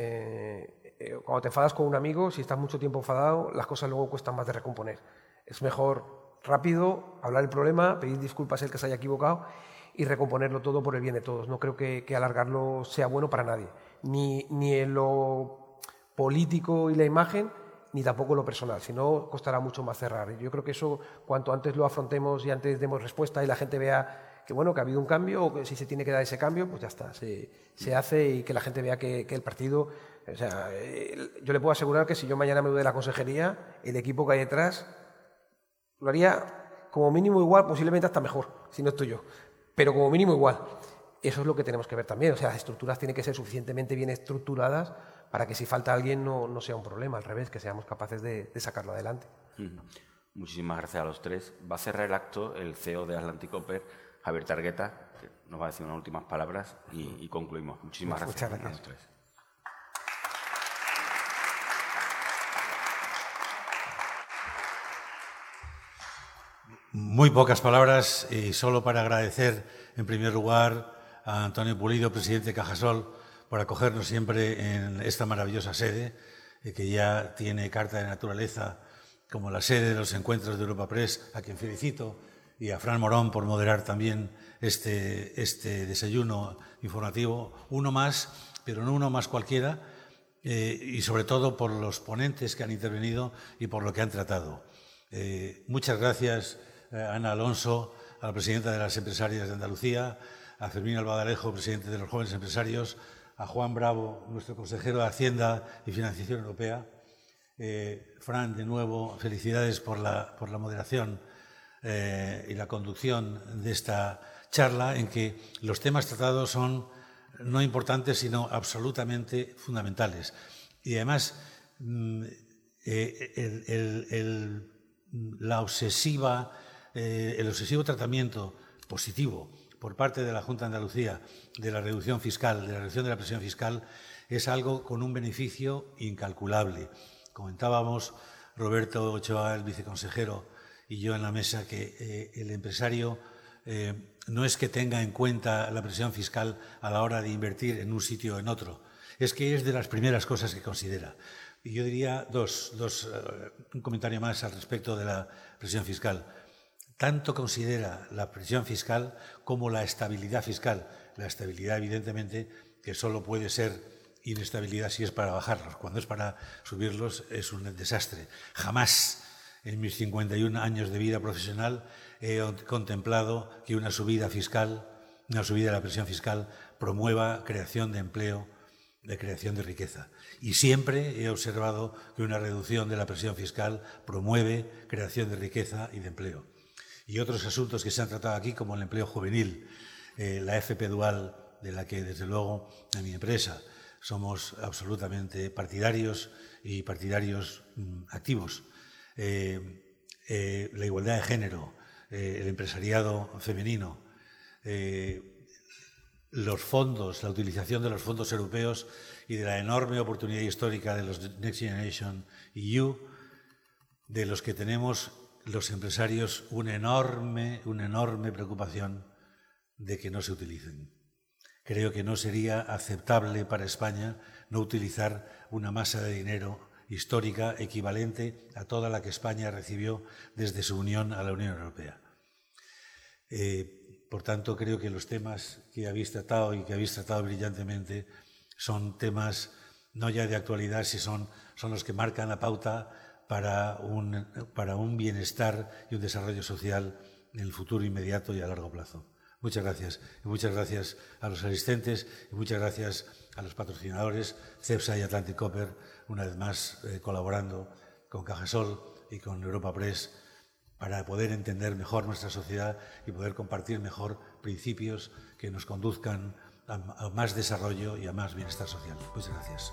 cuando te enfadas con un amigo, si estás mucho tiempo enfadado, las cosas luego cuestan más de recomponer. Es mejor rápido, hablar el problema, pedir disculpas el que se haya equivocado y recomponerlo todo por el bien de todos. No creo que, alargarlo sea bueno para nadie, ni, ni en lo político y la imagen, ni tampoco lo personal, si no costará mucho más cerrar. Yo creo que eso, cuanto antes lo afrontemos y antes demos respuesta y la gente vea que bueno, que ha habido un cambio o que si se tiene que dar ese cambio, pues ya está, se, se hace y que la gente vea que, el partido, o sea, yo le puedo asegurar que si yo mañana me voy de la consejería, el equipo que hay detrás lo haría como mínimo igual, posiblemente hasta mejor, si no estoy yo, pero como mínimo igual. Eso es lo que tenemos que ver también. O sea, las estructuras tienen que ser suficientemente bien estructuradas para que si falta alguien no, no sea un problema, al revés, que seamos capaces de, sacarlo adelante. Muchísimas gracias a los tres. Va a cerrar el acto el CEO de Atlantic Copper, Javier Targueta, que nos va a decir unas últimas palabras y, concluimos. Muchísimas gracias, gracias a los tres. Muy pocas palabras y solo para agradecer en primer lugar a Antonio Pulido, presidente de Cajasol, por acogernos siempre en esta maravillosa sede, eh, que ya tiene carta de naturaleza como la sede de los encuentros de Europa Press, a quien felicito, y a Fran Morón por moderar también este, este desayuno informativo. Uno más, pero no uno más cualquiera, eh, y sobre todo por los ponentes que han intervenido y por lo que han tratado. Eh, muchas gracias Ana Alonso, a la presidenta de las empresarias de Andalucía, a Fermín Albadalejo, presidente de los jóvenes empresarios, a Juan Bravo, nuestro consejero de Hacienda y Financiación Europea. Eh, Fran, de nuevo, felicidades por la, por la moderación eh, y la conducción de esta charla en que los temas tratados son no importantes, sino absolutamente fundamentales. Y además, mm, eh, la obsesiva, eh, el obsesivo tratamiento positivo por parte de la Junta de Andalucía de la reducción fiscal, de la reducción de la presión fiscal, es algo con un beneficio incalculable. Comentábamos Roberto Ochoa, el viceconsejero, y yo en la mesa que eh, el empresario eh, no es que tenga en cuenta la presión fiscal a la hora de invertir en un sitio o en otro, es que es de las primeras cosas que considera. Y yo diría un comentario más al respecto de la presión fiscal. Tanto considera la presión fiscal como la estabilidad fiscal. La estabilidad, evidentemente, que solo puede ser inestabilidad si es para bajarlos. Cuando es para subirlos es un desastre. Jamás en mis 51 años de vida profesional he contemplado que una subida fiscal, una subida de la presión fiscal, promueva creación de empleo, de creación de riqueza. Y siempre he observado que una reducción de la presión fiscal promueve creación de riqueza y de empleo. Y otros asuntos que se han tratado aquí, como el empleo juvenil, eh, la FP dual, de la que desde luego en mi empresa somos absolutamente partidarios y partidarios mm, activos. Eh, eh, la igualdad de género, el empresariado femenino, los fondos, la utilización de los fondos europeos y de la enorme oportunidad histórica de los Next Generation EU, de los que tenemos los empresarios una enorme, una enorme preocupación de que no se utilicen. Creo que no sería aceptable para España no utilizar una masa de dinero histórica equivalente a toda la que España recibió desde su unión a la Unión Europea. Eh, por tanto, creo que los temas que habéis tratado y que habéis tratado brillantemente son temas no ya de actualidad, sino son, son los que marcan la pauta para un, para un bienestar y un desarrollo social en el futuro inmediato y a largo plazo. Muchas gracias. Y muchas gracias a los asistentes y muchas gracias a los patrocinadores, CEPSA y Atlantic Copper, una vez más eh, colaborando con Cajasol y con Europa Press para poder entender mejor nuestra sociedad y poder compartir mejor principios que nos conduzcan a, a más desarrollo y a más bienestar social. Muchas gracias.